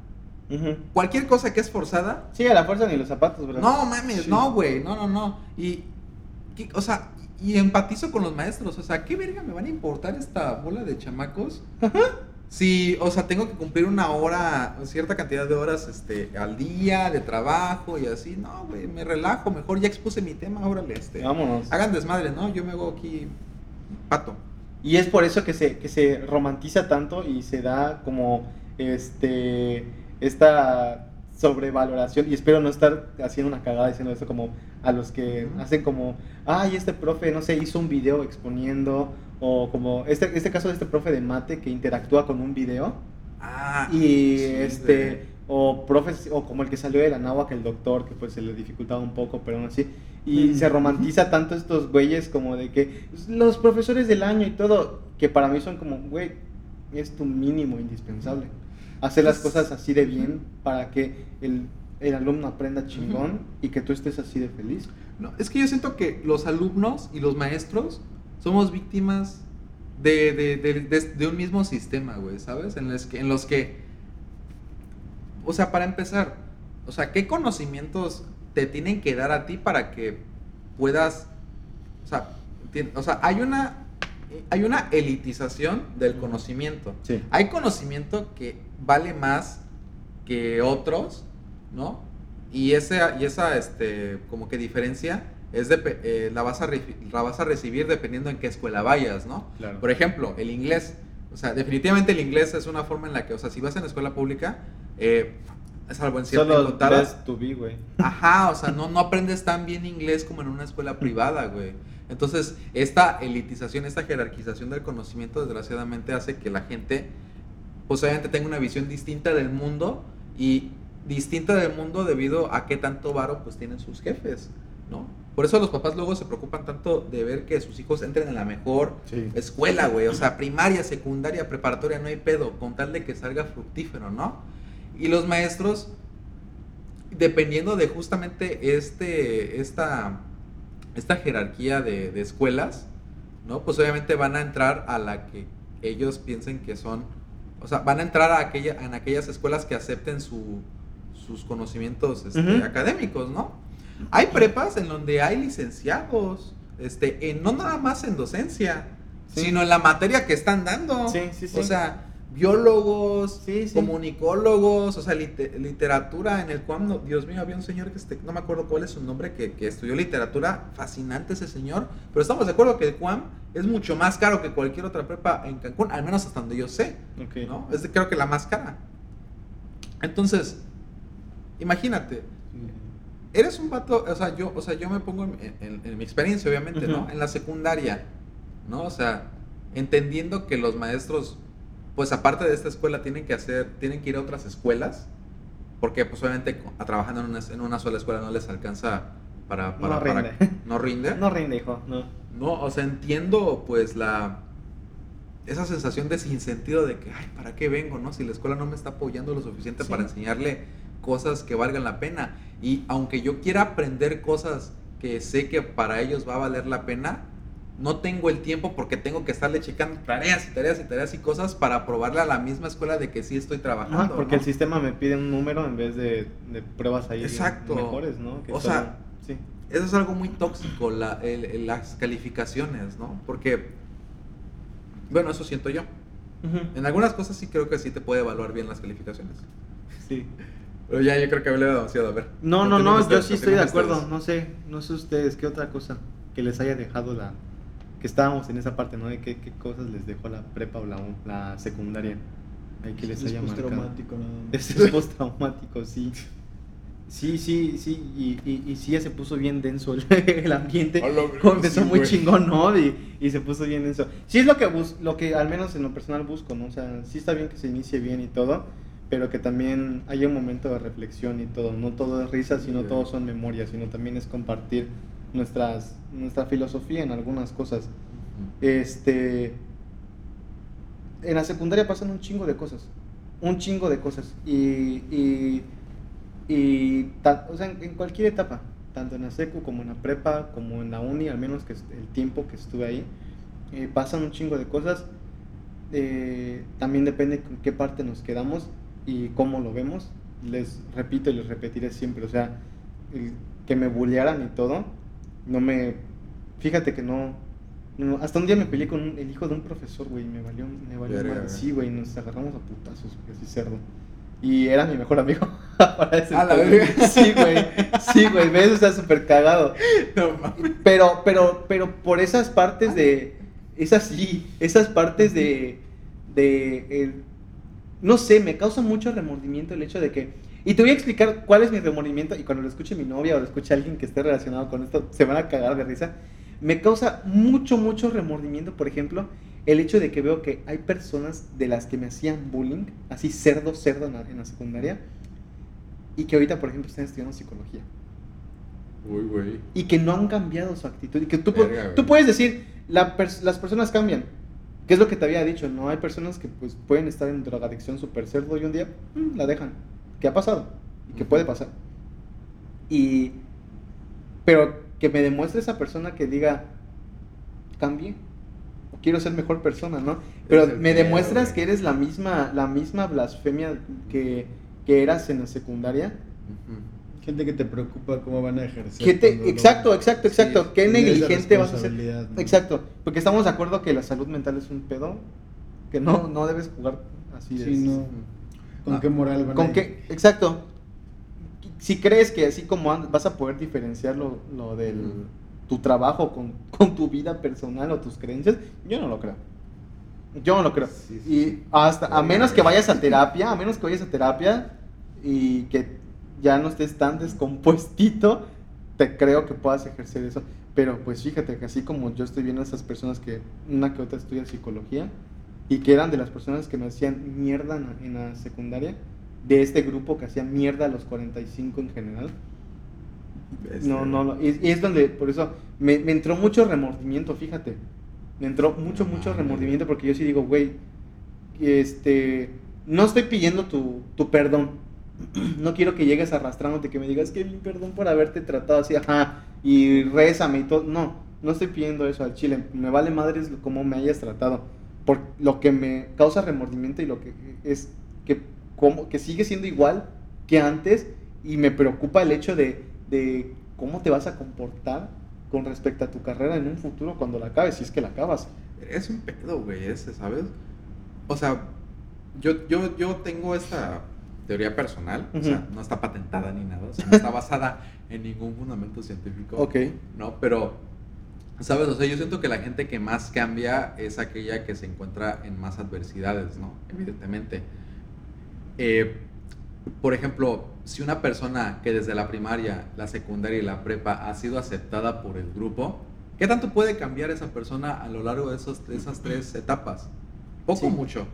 cualquier cosa que es forzada, sí a la fuerza ni los zapatos verdad no mames, Sí. no, güey, no, no, no. Y, ¿qué- o sea, y empatizo con los maestros, o sea, ¿qué verga me van a importar esta bola de chamacos? Si, o sea, tengo que cumplir una hora, cierta cantidad de horas este, al día de trabajo y así, no, güey, me relajo, mejor ya expuse mi tema, órale, este. vámonos Hagan desmadre, ¿no? Yo me hago aquí pato. Y es por eso que se, que se romantiza tanto y se da como este esta sobrevaloración. Y espero no estar haciendo una cagada diciendo eso como a los que hacen como, ay, este profe, no sé, hizo un video exponiendo. O como este, este caso de este profe de mate que interactúa con un video. Ah, Y sí, este, güey. o profes, o como el que salió de la náhuatl, el doctor, que pues se le dificultaba un poco, pero aún así. Y Mm. se romantiza tanto estos güeyes como de que pues, los profesores del año y todo, que para mí son como, güey, es tu mínimo indispensable. Hacer las Pues- cosas así de bien para que el, el alumno aprenda chingón y que tú estés así de feliz. No, es que yo siento que los alumnos y los maestros somos víctimas de, de, de- de- un mismo sistema, güey, ¿sabes? En los, que, en los que, o sea, para empezar, o sea, ¿qué conocimientos te tienen que dar a ti para que puedas, o sea, o sea hay una, hay una elitización del conocimiento. Sí. Hay conocimiento que vale más que otros, ¿no? Y esa, y esa este, como que diferencia es de, eh, la, vas a la vas a recibir dependiendo en qué escuela vayas, ¿no? Claro. Por ejemplo, el inglés. O sea, definitivamente el inglés es una forma en la que, o sea, si vas en escuela pública, eh, salvo en ciertas Solo contadas. tu vi, güey. Ajá, o sea, no, no aprendes tan bien inglés como en una escuela privada, güey. Entonces, esta elitización, esta jerarquización del conocimiento, desgraciadamente, hace que la gente, pues obviamente tenga una visión distinta del mundo y distinta del mundo debido a qué tanto varo pues tienen sus jefes, ¿no? Por eso los papás luego se preocupan tanto de ver que sus hijos entren en la mejor Sí. escuela, güey. O sea, primaria, secundaria, preparatoria, no hay pedo, con tal de que salga fructífero, ¿no? Y los maestros, dependiendo de justamente este, esta, esta jerarquía de, de escuelas, ¿no? Pues obviamente van a entrar a la que ellos piensen que son, o sea, van a entrar a aquella, en aquellas escuelas que acepten su, sus conocimientos este, académicos, ¿no? Hay prepas en donde hay licenciados, este, en- no nada más en docencia, Sí. sino en la materia que están dando. Sí, sí, sí. O sea, biólogos, Sí, sí. comunicólogos, o sea, lite- literatura en el cual, no- Dios mío, había un señor que este, no me acuerdo cuál es su nombre, que, que estudió literatura, fascinante ese señor, pero estamos de acuerdo que el CUAM es mucho más caro que cualquier otra prepa en Cancún, al menos hasta donde yo sé, Ok. ¿no? Es de- creo que la más cara. Entonces, imagínate, eres un vato, o sea, yo, o sea, yo me pongo en, en- en mi experiencia, obviamente, ¿no? En la secundaria, ¿no? O sea, entendiendo que los maestros, pues aparte de esta escuela, tienen que hacer, tienen que ir a otras escuelas, porque pues obviamente a- trabajando en una, en una sola escuela no les alcanza para... para No para- rinde. [laughs] no rinde. No rinde, hijo. No. No, o sea, entiendo pues la esa sensación de sinsentido de que, ay, ¿para qué vengo, no? Si la escuela no me está apoyando lo suficiente Sí. para enseñarle cosas que valgan la pena. Y aunque yo quiera aprender cosas que sé que para ellos va a valer la pena, no tengo el tiempo porque tengo que estarle checando tareas y tareas y tareas y cosas para probarle a la misma escuela de que sí estoy trabajando. Ah, porque ¿no? el sistema me pide un número en vez de, de pruebas ahí Exacto. mejores, ¿no? Que O solo- sea, sí. Eso es algo muy tóxico, la- el- el- las calificaciones, ¿no? Porque, bueno, eso siento yo. En algunas cosas sí creo que sí te puede evaluar bien las calificaciones. Sí. Pero ya yo creo que hablé demasiado, a ver. No, no, no, yo sí estoy de acuerdo. ustedes. No sé, no sé ustedes qué otra cosa que les haya dejado la. Que estábamos en esa parte, ¿no? De qué, qué cosas les dejó la prepa o la, la secundaria. Ahí que les Es haya marcado. postraumático, nada más. Es postraumático, sí. Sí, sí, sí, y, y, y sí ya se puso bien denso el, [laughs] el ambiente. Empezó sí, muy güey. chingón, ¿no? Y, y se puso bien denso. Sí es lo que bus lo que al menos en lo personal busco, ¿no? O sea, sí está bien que se inicie bien y todo, pero que también haya un momento de reflexión y todo. No todo es risa, sino Sí. todo son memorias, sino también es compartir nuestras, nuestra filosofía en algunas cosas. Este. En la secundaria pasan un chingo de cosas. Un chingo de cosas. Y. y, y ta- o sea, en, en cualquier etapa. Tanto en la secu como en la prepa, como en la uni, al menos que el tiempo que estuve ahí. eh, pasan un chingo de cosas. Eh, también depende con qué parte nos quedamos y cómo lo vemos. Les repito y les repetiré siempre. O sea, el que me bullearan y todo. No me. Fíjate que no. no, hasta un día me peleé con un- el hijo de un profesor, güey. Me valió, me valió Verga. Sí, güey. Nos agarramos a putazos, güey, así cerdo. Y era mi mejor amigo. [laughs] para ese A la entonces. verga. Sí, güey. Sí, güey. ¿Ves? O sea, súper cagado. [laughs] No mames. Pero, pero, pero por esas partes de. Esas sí, esas partes de. de el- no sé, me causa mucho remordimiento el hecho de que. Y te voy a explicar cuál es mi remordimiento. Y cuando lo escuche mi novia o lo escuche alguien que esté relacionado con esto, se van a cagar de risa. Me causa mucho, mucho remordimiento, por ejemplo, el hecho de que veo que hay personas de las que me hacían bullying, así cerdo, cerdo en la, en la secundaria, y que ahorita, por ejemplo, están estudiando psicología Uy, güey. y que no han cambiado su actitud. Y que tú, Verga, tú puedes decir, la pers- las personas cambian. ¿Qué es lo que te había dicho? No hay personas que pues, pueden estar en drogadicción súper cerdo y un día mm, la dejan. ¿Qué ha pasado? Y que puede pasar. Y. Pero que me demuestre esa persona que diga, cambie. O quiero ser mejor persona, ¿no? Pero me pedo, demuestras güey. que eres la misma, la misma blasfemia que, que eras en la secundaria. Ujú. Gente que te preocupa cómo van a ejercer. ¿Qué te- cuando lo- exacto, exacto, exacto. Sí, ¿Qué negligente vas a ser? Exacto, porque estamos de acuerdo que la salud mental es un pedo que no, no debes jugar así. Sí, es- no. ¿Con Ah, qué moral van a ¿Con ir? qué? Exacto. Si crees que así como and- vas a poder diferenciar lo, lo del tu trabajo con, [laughs] con tu vida personal o tus creencias, yo no lo creo. Yo no lo creo. Sí, y hasta, a menos que vayas a [laughs] terapia, a menos que vayas a terapia, y que ya no estés tan descompuestito, te creo que puedas ejercer eso. Pero pues fíjate que así como yo estoy viendo a esas personas que una que otra estudia psicología y que eran de las personas que me hacían mierda en la, secundaria, de este grupo que hacía mierda a los 45 en general. No, no, no. Y, y es donde, por eso, me, me entró mucho remordimiento, fíjate. Me entró mucho, mucho remordimiento porque yo sí digo, güey, este, no estoy pidiendo tu, tu perdón. [clears throat] No quiero que llegues arrastrándote, que me digas que perdón por haberte tratado así, ajá, y rézame y todo. No, no estoy pidiendo eso al chile. Me vale madres cómo me hayas tratado. Por lo que me causa remordimiento y lo que es que, como, que sigue siendo igual que antes y me preocupa el hecho de, de cómo te vas a comportar con respecto a tu carrera en un futuro cuando la acabes, si es que la acabas. Es un pedo, güey, ese, ¿sabes? O sea, yo, yo, yo tengo esta teoría personal, o sea, no está patentada ni nada, o sea, no está [laughs] basada en ningún fundamento científico. Ok. ¿no? Pero, ¿sabes? O sea, yo siento que la gente que más cambia es aquella que se encuentra en más adversidades, ¿no? Evidentemente. Eh, por ejemplo, si una persona que desde la primaria, la secundaria y la prepa ha sido aceptada por el grupo, ¿qué tanto puede cambiar esa persona a lo largo de, esos, de esas tres etapas? ¿Poco o Sí. mucho?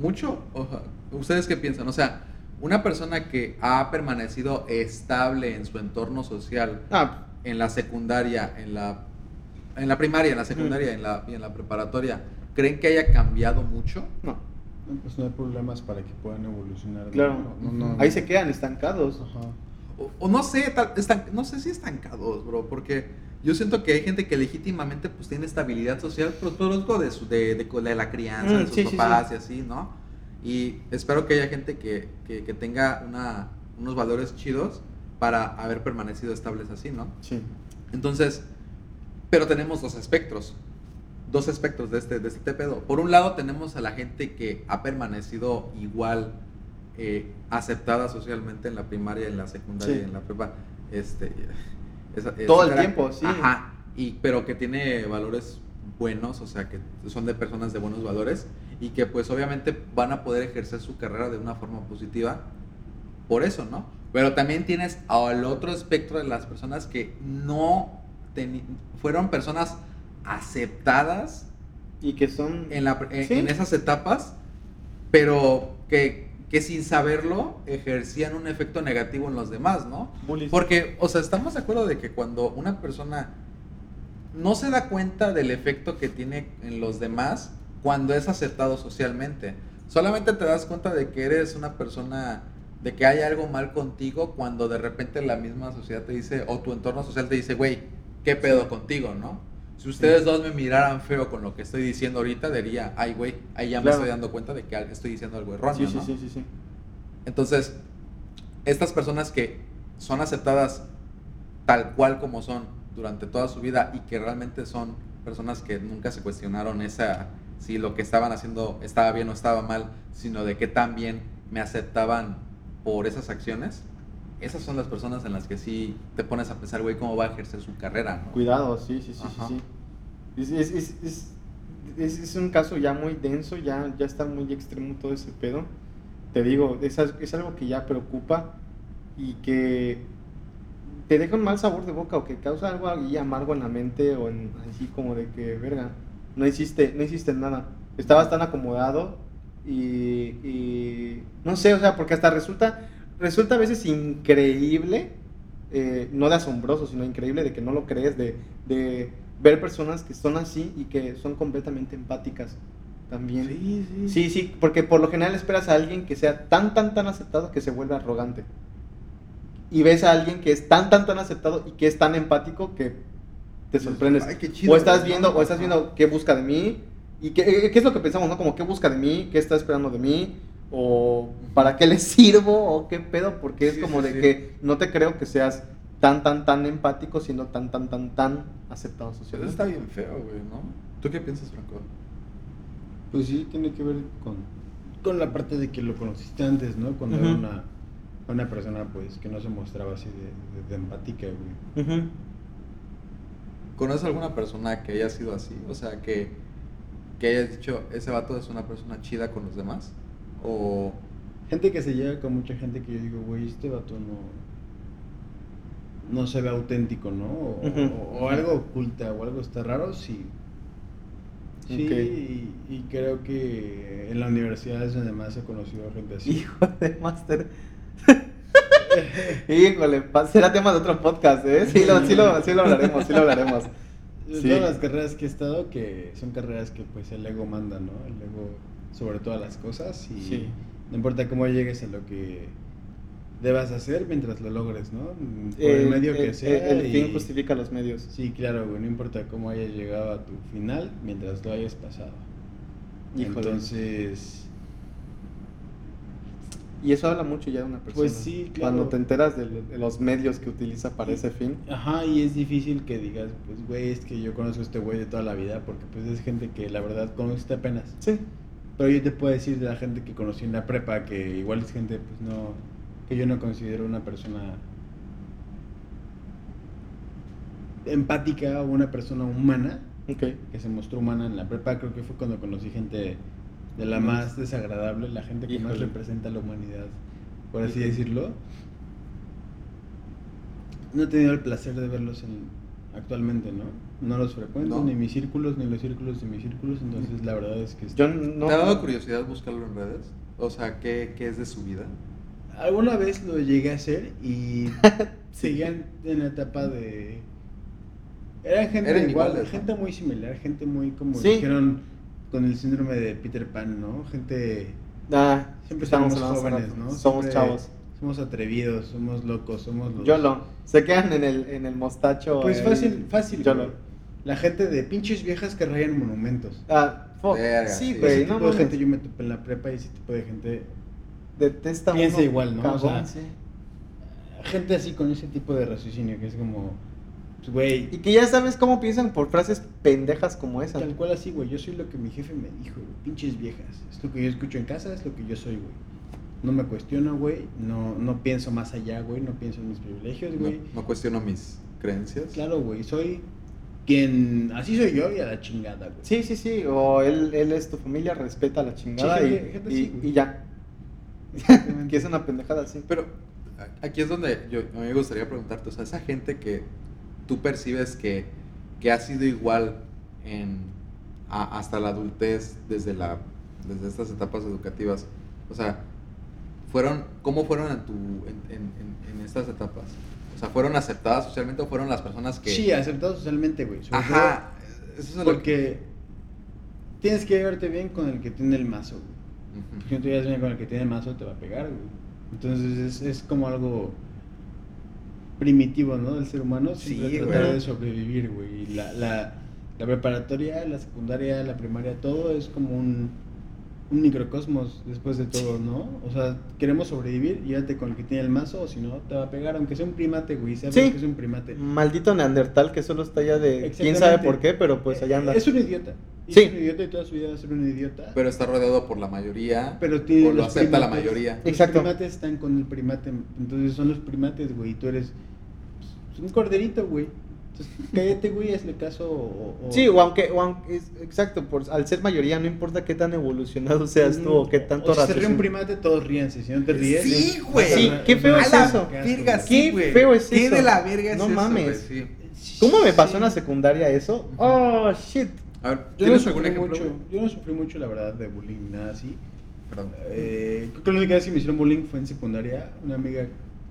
¿Mucho? Oja. ¿Ustedes qué piensan? O sea, una persona que ha permanecido estable en su entorno social, Ah, en la secundaria, en la, en la primaria, en la secundaria en la, y en la preparatoria, ¿creen que haya cambiado mucho? no. No, Pues no hay problemas para que puedan evolucionar. Claro. No, no, no. Ahí se quedan estancados. Ajá. O, o no sé, tal- estan- no sé si estancados, bro, porque yo siento que hay gente que legítimamente pues tiene estabilidad social, pero producto de, su, de, de, de la crianza, Mm, de sus sí, sí, papás y así, ¿no? Y espero que haya gente que, que, que tenga una, unos valores chidos para haber permanecido estables así, ¿no? Sí. Entonces, pero tenemos dos espectros, dos espectros de este, de este pedo. Por un lado tenemos a la gente que ha permanecido igual eh, aceptada socialmente en la primaria, en la secundaria, Sí. en la prepa, este, esa- Todo el tiempo, sí. Ajá, y, pero que tiene valores buenos, o sea, que son de personas de buenos valores y que pues obviamente van a poder ejercer su carrera de una forma positiva por eso, ¿no? Pero también tienes al otro espectro de las personas que no fueron personas aceptadas Y que son. en, la, en, Sí. en esas etapas, pero que, que sin saberlo ejercían un efecto negativo en los demás, ¿no? Porque, o sea, estamos de acuerdo de que cuando una persona no se da cuenta del efecto que tiene en los demás cuando es aceptado socialmente, solamente te das cuenta de que eres una persona, de que hay algo mal contigo cuando de repente la misma sociedad te dice, o tu entorno social te dice, güey, ¿qué pedo contigo, no? Si ustedes dos me miraran feo con lo que estoy diciendo ahorita, diría, ay, güey, ahí ya me estoy dando cuenta de que estoy diciendo algo erróneo, Sí, sí, ¿no? sí, sí, sí. Entonces, estas personas que son aceptadas tal cual como son durante toda su vida y que realmente son personas que nunca se cuestionaron esa si lo que estaban haciendo estaba bien o estaba mal, sino de que tan bien me aceptaban por esas acciones. Esas son las personas en las que sí te pones a pensar, güey, cómo va a ejercer su carrera, ¿no? Cuidado, sí, sí, sí, Ajá. sí. sí. Es, es, es, es, un caso ya muy denso, ya, ya está muy extremo todo ese pedo. Te digo, es, al- es algo que ya preocupa y que te deja un mal sabor de boca o que causa algo ahí amargo en la mente o en, así como de que, verga, no hiciste, no hiciste nada. Estabas tan acomodado y, y no sé, o sea, porque hasta resulta, resulta a veces increíble, eh, no de asombroso, sino increíble de que no lo crees, de, de ver personas que son así y que son completamente empáticas también. Sí, sí. Sí, sí, porque por lo general esperas a alguien que sea tan, tan, tan aceptado que se vuelve arrogante. Y ves a alguien que es tan, tan, tan aceptado y que es tan empático que te sorprendes. Ay, qué chido, o estás viendo, o estás viendo qué busca de mí y qué, eh, qué es lo que pensamos, ¿no? Como qué busca de mí, qué está esperando de mí, o para qué le [laughs] sirvo, o qué pedo, porque es Sí, como sí, de sí. que no te creo que seas tan, tan, tan empático siendo tan, tan, tan, tan aceptado Eso socialmente. está bien feo, güey, ¿no? ¿Tú qué piensas, Franco? Pues sí, tiene que ver con, con la parte de que lo conociste antes, ¿no? Cuando era una, una persona, pues, que no se mostraba así de, de, de empática, güey. Ujú. ¿Conoces alguna persona que haya sido así? O sea, que, que hayas dicho, ese vato es una persona chida con los demás. O, Gente que se lleva con mucha gente que yo digo, güey, este vato no. No se ve auténtico, ¿no? O, Ujú. o- o algo oculta o algo está raro, sí. Sí, y, y creo que en la universidad es donde más he conocido gente así. [laughs] Hijo de máster. [laughs] [laughs] Híjole, será tema de otro podcast, ¿eh? Sí lo, sí lo, sí lo hablaremos, sí lo hablaremos. [laughs] Sí. Todas las carreras que he estado, que son carreras que pues el ego manda, ¿no? El ego sobre todas las cosas y Sí. no importa cómo llegues a lo que debas hacer mientras lo logres, ¿no? Por el, El- medio que el- sea. El, y- fin justifica los medios. Sí, claro, güey, no importa cómo hayas llegado a tu final mientras lo hayas pasado. Híjole. Entonces, Y eso habla mucho ya de una persona. Pues sí, claro. Cuando te enteras de, lo- de los medios que utiliza para ese fin. ajá, y es difícil que digas, pues, güey, es que yo conozco a este güey de toda la vida porque pues es gente que la verdad conociste apenas. Sí. Pero yo te puedo decir de la gente que conocí en la prepa que igual es gente, pues no, que yo no considero una persona empática o una persona humana, Ok. que se mostró humana en la prepa. Creo que fue cuando conocí gente de la más desagradable, la gente que más representa a la humanidad, por así Híjole. decirlo. No he tenido el placer de verlos en- actualmente, ¿no? No los frecuento, No. ni mis círculos, ni los círculos de mis círculos, entonces la verdad es que... Yo no. ¿Te ha dado curiosidad buscarlo en redes? O sea, ¿qué, qué es de su vida? Alguna vez lo llegué a hacer y [laughs] seguían en la etapa de... Eran gente Eran igual, iguales, ¿no? gente muy similar, gente muy como Sí. dijeron con el síndrome de Peter Pan, ¿no? Gente... Ah, Siempre estamos jóvenes. ¿no? Somos Siempre chavos. Somos atrevidos, somos locos, somos los... YOLO. Se quedan en el, en el mostacho. Pues el- fácil, fácil. YOLO. La gente de pinches viejas que rayan monumentos. Ah, fuck. Verga, sí, sí. güey. ese No tipo de mames. gente yo me topé en la prepa y ese tipo de gente... Detesta Piensa uno, igual, ¿no? O sea, sí. Gente así con ese tipo de raciocinio que es como... Güey... Y que ya sabes cómo piensan por frases pendejas como esa. Tal cual así, güey. Yo soy lo que mi jefe me dijo, güey. Pinches viejas. Es lo que yo escucho en casa, es lo que yo soy, güey. No me cuestiono, güey. No, no pienso más allá, güey. No pienso en mis privilegios, güey. no cuestiono mis creencias. Claro, güey. Soy quien... Así soy yo y a la chingada, güey. Sí, sí, sí. O él, él es tu familia, respeta la chingada Sí, y, gente- gente y- así, güey. y ya. Exactamente. [laughs] que es una pendejada así. Pero a- aquí es donde yo, a mí me gustaría preguntarte, o sea, esa gente que tú percibes que, que ha sido igual en, a- hasta la adultez, desde, la, desde estas etapas educativas, o sea, fueron, ¿cómo fueron en, tu, en, en- en- en estas etapas? O sea, ¿fueron aceptadas socialmente o fueron las personas que... Sí, aceptado socialmente, güey. Ajá, eso es lo que... Porque tienes que llevarte bien con el que tiene el mazo, güey. No te llevas bien con el que tiene el mazo, te va a pegar, güey. Entonces es, es como algo primitivo, ¿no? Del ser humano. Siempre Sí, tratar güey. de sobrevivir, güey. Y La, la, la preparatoria, la secundaria, la primaria, todo es como un, un microcosmos después de todo, ¿no? O sea, queremos sobrevivir, llévate con el que tiene el mazo, o si no, te va a pegar, aunque sea un primate, güey. Sabes Sí. que es un primate. Maldito Neandertal que solo está allá de. ¿Quién sabe por qué? Pero pues allá anda. Es un idiota. Y Sí. Es un idiota y toda su vida va a ser un idiota. Pero está rodeado por la mayoría, Pero tiene o lo los acepta la primates. mayoría. Los Exacto. primates están con el primate. Entonces son los primates, güey. Y tú eres un corderito, güey. Entonces cállate, güey, hazle caso. O, o- Sí, o aunque, o aunque es- exacto, por, al ser mayoría, no importa qué tan evolucionado seas tú o qué tanto o si se ríe un primate, todos ríense. Si no te ríes. Sí, güey. Sí, qué feo a es la eso. verga. Qué feo es ¿Qué eso? de la verga es No eso, mames. güey? Sí. ¿Cómo me pasó Sí. en la secundaria eso? Oh, shit. A ver, Yo no ¿tienes algún sufrí ejemplo? mucho. Yo no sufrí mucho, la verdad, de bullying, ni nada así. Perdón. Eh, creo que la única vez que me hicieron bullying fue en secundaria. Una amiga,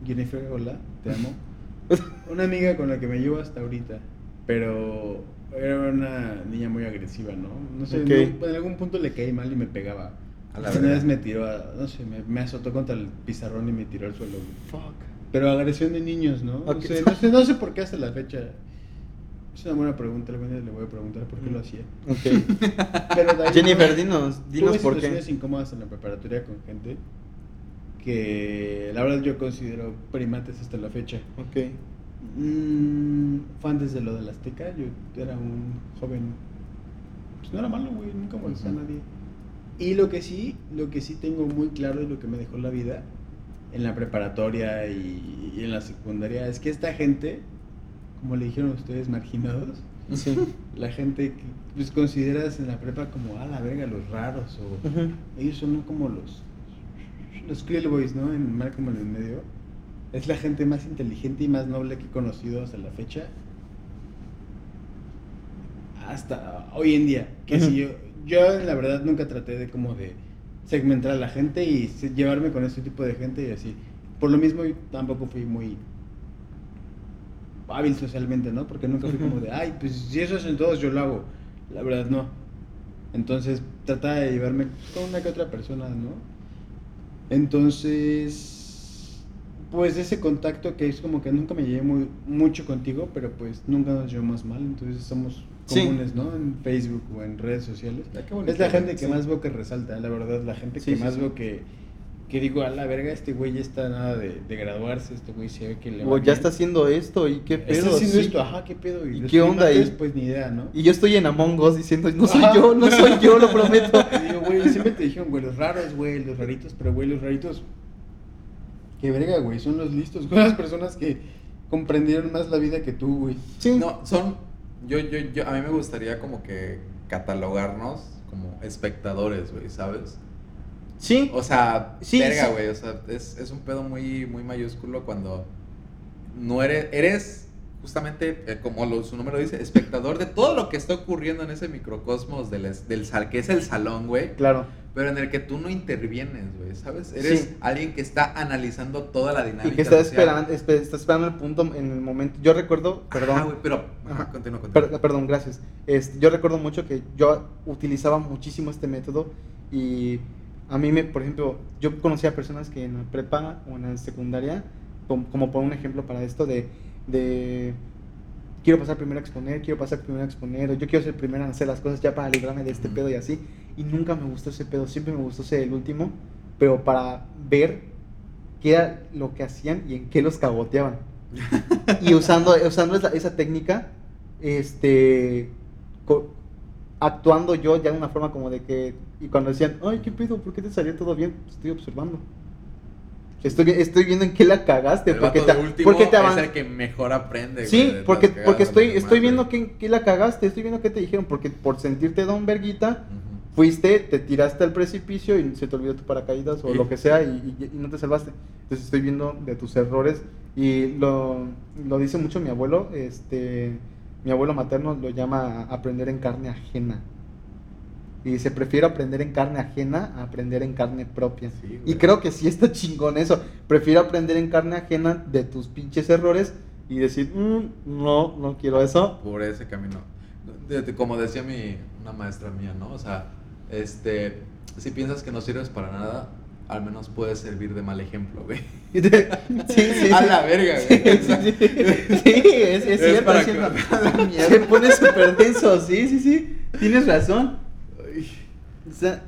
Jennifer, hola, te amo. [laughs] Una amiga con la que me llevo hasta ahorita. Pero era una niña muy agresiva, ¿no? No sé, Ok. no- en algún punto le caí mal y me pegaba. A la una vez me tiró, a- no sé, me, me azotó contra el pizarrón y me tiró al suelo. Fuck. Pero agresión de niños, ¿no? Ok. No, sé, no, sé, no sé por qué hasta la fecha. Es una buena pregunta, algún día le voy a preguntar por qué lo hacía. Ok. [laughs] Pero Jennifer, tuve- dinos, dinos tuve por qué. situaciones incómodas en la preparatoria con gente que la verdad yo considero primates hasta la fecha. Ok. Mm, fue antes de lo del Azteca, yo era un joven, pues no era malo, güey, nunca molesté a Ujú. nadie. Y lo que sí, lo que sí tengo muy claro y lo que me dejó la vida en la preparatoria y, y en la secundaria es que esta gente, como le dijeron ustedes, marginados, Sí. [laughs] la gente que pues, consideras en la prepa como, a la verga, los raros, o Ujú. ellos son como los, los Krill Boys, ¿no? En Malcolm en el medio. Es la gente más inteligente y más noble que he conocido hasta la fecha. Hasta hoy en día. Que si yo, yo la verdad nunca traté de como de segmentar a la gente y llevarme con ese tipo de gente y así. Por lo mismo yo tampoco fui muy hábil socialmente, ¿no? Porque nunca fui como de, ay, pues si eso hacen todos, yo lo hago. La verdad, no. Entonces, trataba de llevarme con una que otra persona, ¿no? Entonces, pues ese contacto que es como que nunca me llevé muy, mucho contigo, pero pues nunca nos llevamos mal, entonces somos Sí. comunes, ¿no? En Facebook o en redes sociales. Bonito, Es la gente que sí. más veo que resalta, la verdad, la gente Sí, que más veo que, que digo, a la verga, este güey ya está nada de, de graduarse, este güey se ve que le va O ya bien. está haciendo esto y qué pedo. Está haciendo esto, ajá, qué pedo. ¿Y los qué onda ahí? Pues ni idea, ¿no? Y yo estoy en Among Us diciendo, no soy yo, no soy yo, lo [laughs] prometo. Güey, siempre te dijeron, güey, los raros, güey, los raritos, pero güey, los raritos. Qué verga, güey, son los listos. Son las personas que comprendieron más la vida que tú, güey. Sí. No, son. Yo, yo, yo, a mí me gustaría como que catalogarnos como espectadores, güey, ¿sabes? Sí. O sea, Sí, verga, sí. güey. O sea, es, es un pedo muy, muy mayúsculo cuando no eres. Eres justamente, eh, como lo- su nombre lo dice, espectador de todo lo que está ocurriendo en ese microcosmos del, sal, que es el salón, güey. Claro. Pero en el que tú no intervienes, güey, ¿sabes? Eres Sí. alguien que está analizando toda la dinámica. Y que está esperando, espe- está esperando el punto en el momento. Yo recuerdo, perdón. Ajá, güey, pero. Ajá, Ajá. continúa, continúa. Per- perdón, gracias. Este, yo recuerdo mucho que yo utilizaba muchísimo este método y a mí, me, por ejemplo, yo conocía personas que en la prepa o en la secundaria, como, como por un ejemplo para esto de, de quiero pasar primero a exponer, quiero pasar primero a exponer, o yo quiero ser primero en hacer las cosas ya para librarme de este pedo y así. Y nunca me gustó ese pedo, siempre me gustó ser el último, pero para ver qué era lo que hacían y en qué los cagoteaban [laughs] y usando, usando esa, esa técnica, este, co- actuando yo ya de una forma como de que, y cuando decían, ay, ¿qué pedo? ¿Por qué te salió todo bien? Pues estoy observando. Estoy, estoy viendo en qué la cagaste. El porque vato te, de último porque te es avan- el que mejor aprende. Sí, porque, porque estoy, estoy viendo que, que la cagaste, estoy viendo que te dijeron, porque por sentirte don verguita, fuiste, te tiraste al precipicio y se te olvidó tu paracaídas o lo que sea y, y- y no te salvaste. Entonces estoy viendo de tus errores y lo, lo dice mucho mi abuelo, este, mi abuelo materno lo llama aprender en carne ajena. Y dice, prefiero aprender en carne ajena a aprender en carne propia. Sí, y creo que sí está chingón eso. Prefiero aprender en carne ajena de tus pinches errores y decir, "Mm, no, no quiero eso. por ese camino. Como decía mi, una maestra mía, ¿no? O sea, este, si piensas que no sirves para nada, al menos puedes servir de mal ejemplo, güey. [laughs] Sí, sí, [laughs] A sí. la verga, Sí, güey. sí, sí. Sí, es, es Es cierto. es. Se pone súper denso, sí, sí, sí. Tienes razón. O sea,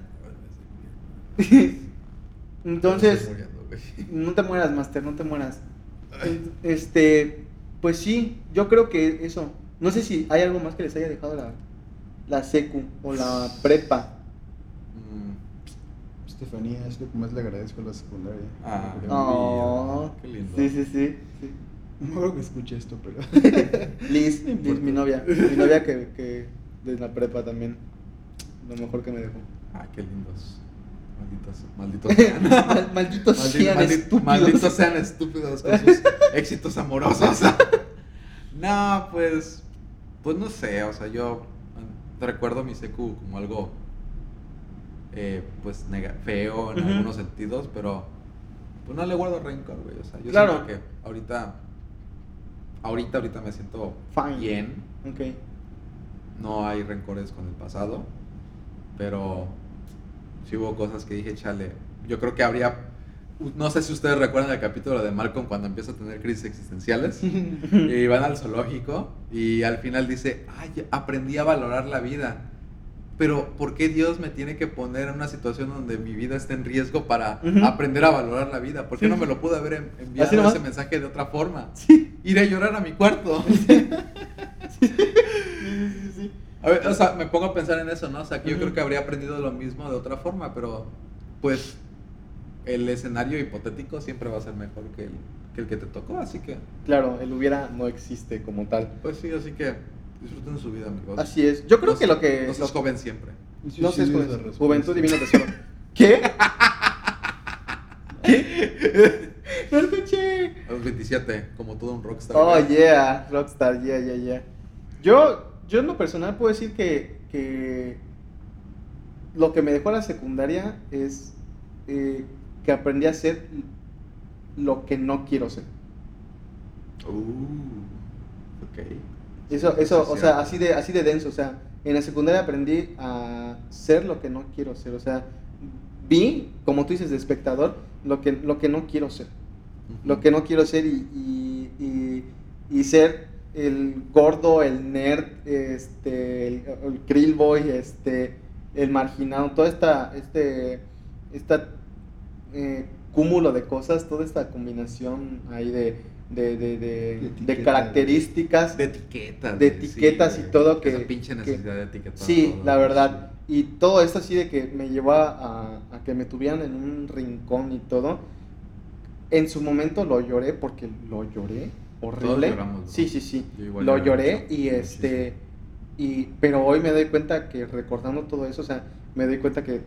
[laughs] entonces, [laughs] no te mueras, Master, no te mueras. Este, pues sí, yo creo que eso. No sé si hay algo más que les haya dejado la, la secu o la [sighs] prepa. Mm, Estefanía, es lo que más le agradezco a la secundaria. Ah. Oh, Qué lindo. Sí, sí, sí. sí. No creo que escuche esto, pero. [laughs] Liz, Liz, mi novia. Mi novia que, que de la prepa también. Lo mejor que me dejó. Ah, qué lindos. Malditos, malditos [laughs] sean. Mal- Malditos Maldi- sean maldi- estúpidos. Malditos sean estúpidos con sus [laughs] éxitos amorosos. [laughs] no, pues. Pues no sé, o sea, yo recuerdo mi secu como algo. eh, pues feo en algunos sentidos, pero. Pues no le guardo rencor, güey. O sea, yo Claro. siento que ahorita. Ahorita, ahorita me siento Fine. bien. Ok. No hay rencores con el pasado, pero sí hubo cosas que dije, chale, yo creo que habría, no sé si ustedes recuerdan el capítulo de Malcolm cuando empieza a tener crisis existenciales [laughs] y van al zoológico y al final dice, ay, aprendí a valorar la vida. Pero ¿por qué Dios me tiene que poner en una situación donde mi vida está en riesgo para aprender a valorar la vida? ¿Por qué no me lo pude haber enviado ese mensaje de otra forma? Sí. Ir a llorar a mi cuarto. Sí. [laughs] A ver, o sea, me pongo a pensar en eso, ¿no? O sea, que yo Ujú. creo que habría aprendido lo mismo de otra forma, pero pues el escenario hipotético siempre va a ser mejor que el que, el que te tocó, así que, Claro, el hubiera no existe como tal. pues sí, así que disfruten su vida, amigos. Así es. Yo creo No que se- lo que. No seas joven siempre. No la juventud, respuesta. juventud divino tesoro. ¿Qué? [laughs] ¿Qué? No escuché. A los 27, como todo un rockstar. Oh, yeah, Rockstar, yeah, yeah, yeah. Yo, yo en lo personal puedo decir que, que lo que me dejó la secundaria es eh, que aprendí a hacer lo que no quiero ser. Uh, ok. Eso, eso, o sea, así de, así de denso, o sea, en la secundaria aprendí a ser lo que no quiero ser, o sea, vi, como tú dices, de espectador, lo que, lo que no quiero ser. lo que no quiero ser y, y, y- y ser el gordo, el nerd, este, el, el krill boy, este, el marginado, toda esta, este, esta eh, cúmulo de cosas, toda esta combinación ahí de, de, de, de- De de características. De etiquetas. De etiquetas y todo que- Esa pinche que- necesidad de etiquetar. Sí, todo, la verdad. Y todo esto así de que me llevó a, a que me tuvieran en un rincón y todo. En su momento lo lloré porque lo lloré horrible. Sí, sí, sí. Lo lloré lloré mucho, y este y pero hoy me doy cuenta que recordando todo eso, o sea, me doy cuenta que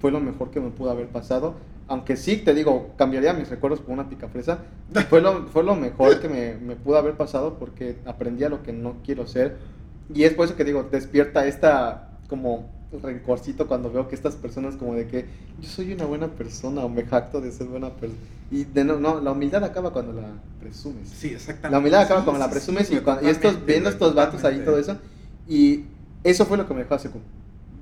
fue lo mejor que me pudo haber pasado. Aunque sí, te digo, cambiaría mis recuerdos por una picafresa. Fue lo, fue lo mejor que me, me pudo haber pasado porque aprendí a lo que no quiero ser. Y es por eso que digo, despierta esta como rencorcito cuando veo que estas personas como de que yo soy una buena persona o me jacto de ser buena persona. Y de no, no, la humildad acaba cuando la presumes. Sí, exactamente. La humildad acaba Sí, cuando la presumes sí, y, cuando- y estos, viendo estos vatos ahí y todo eso. Y eso fue lo que me dejó secu.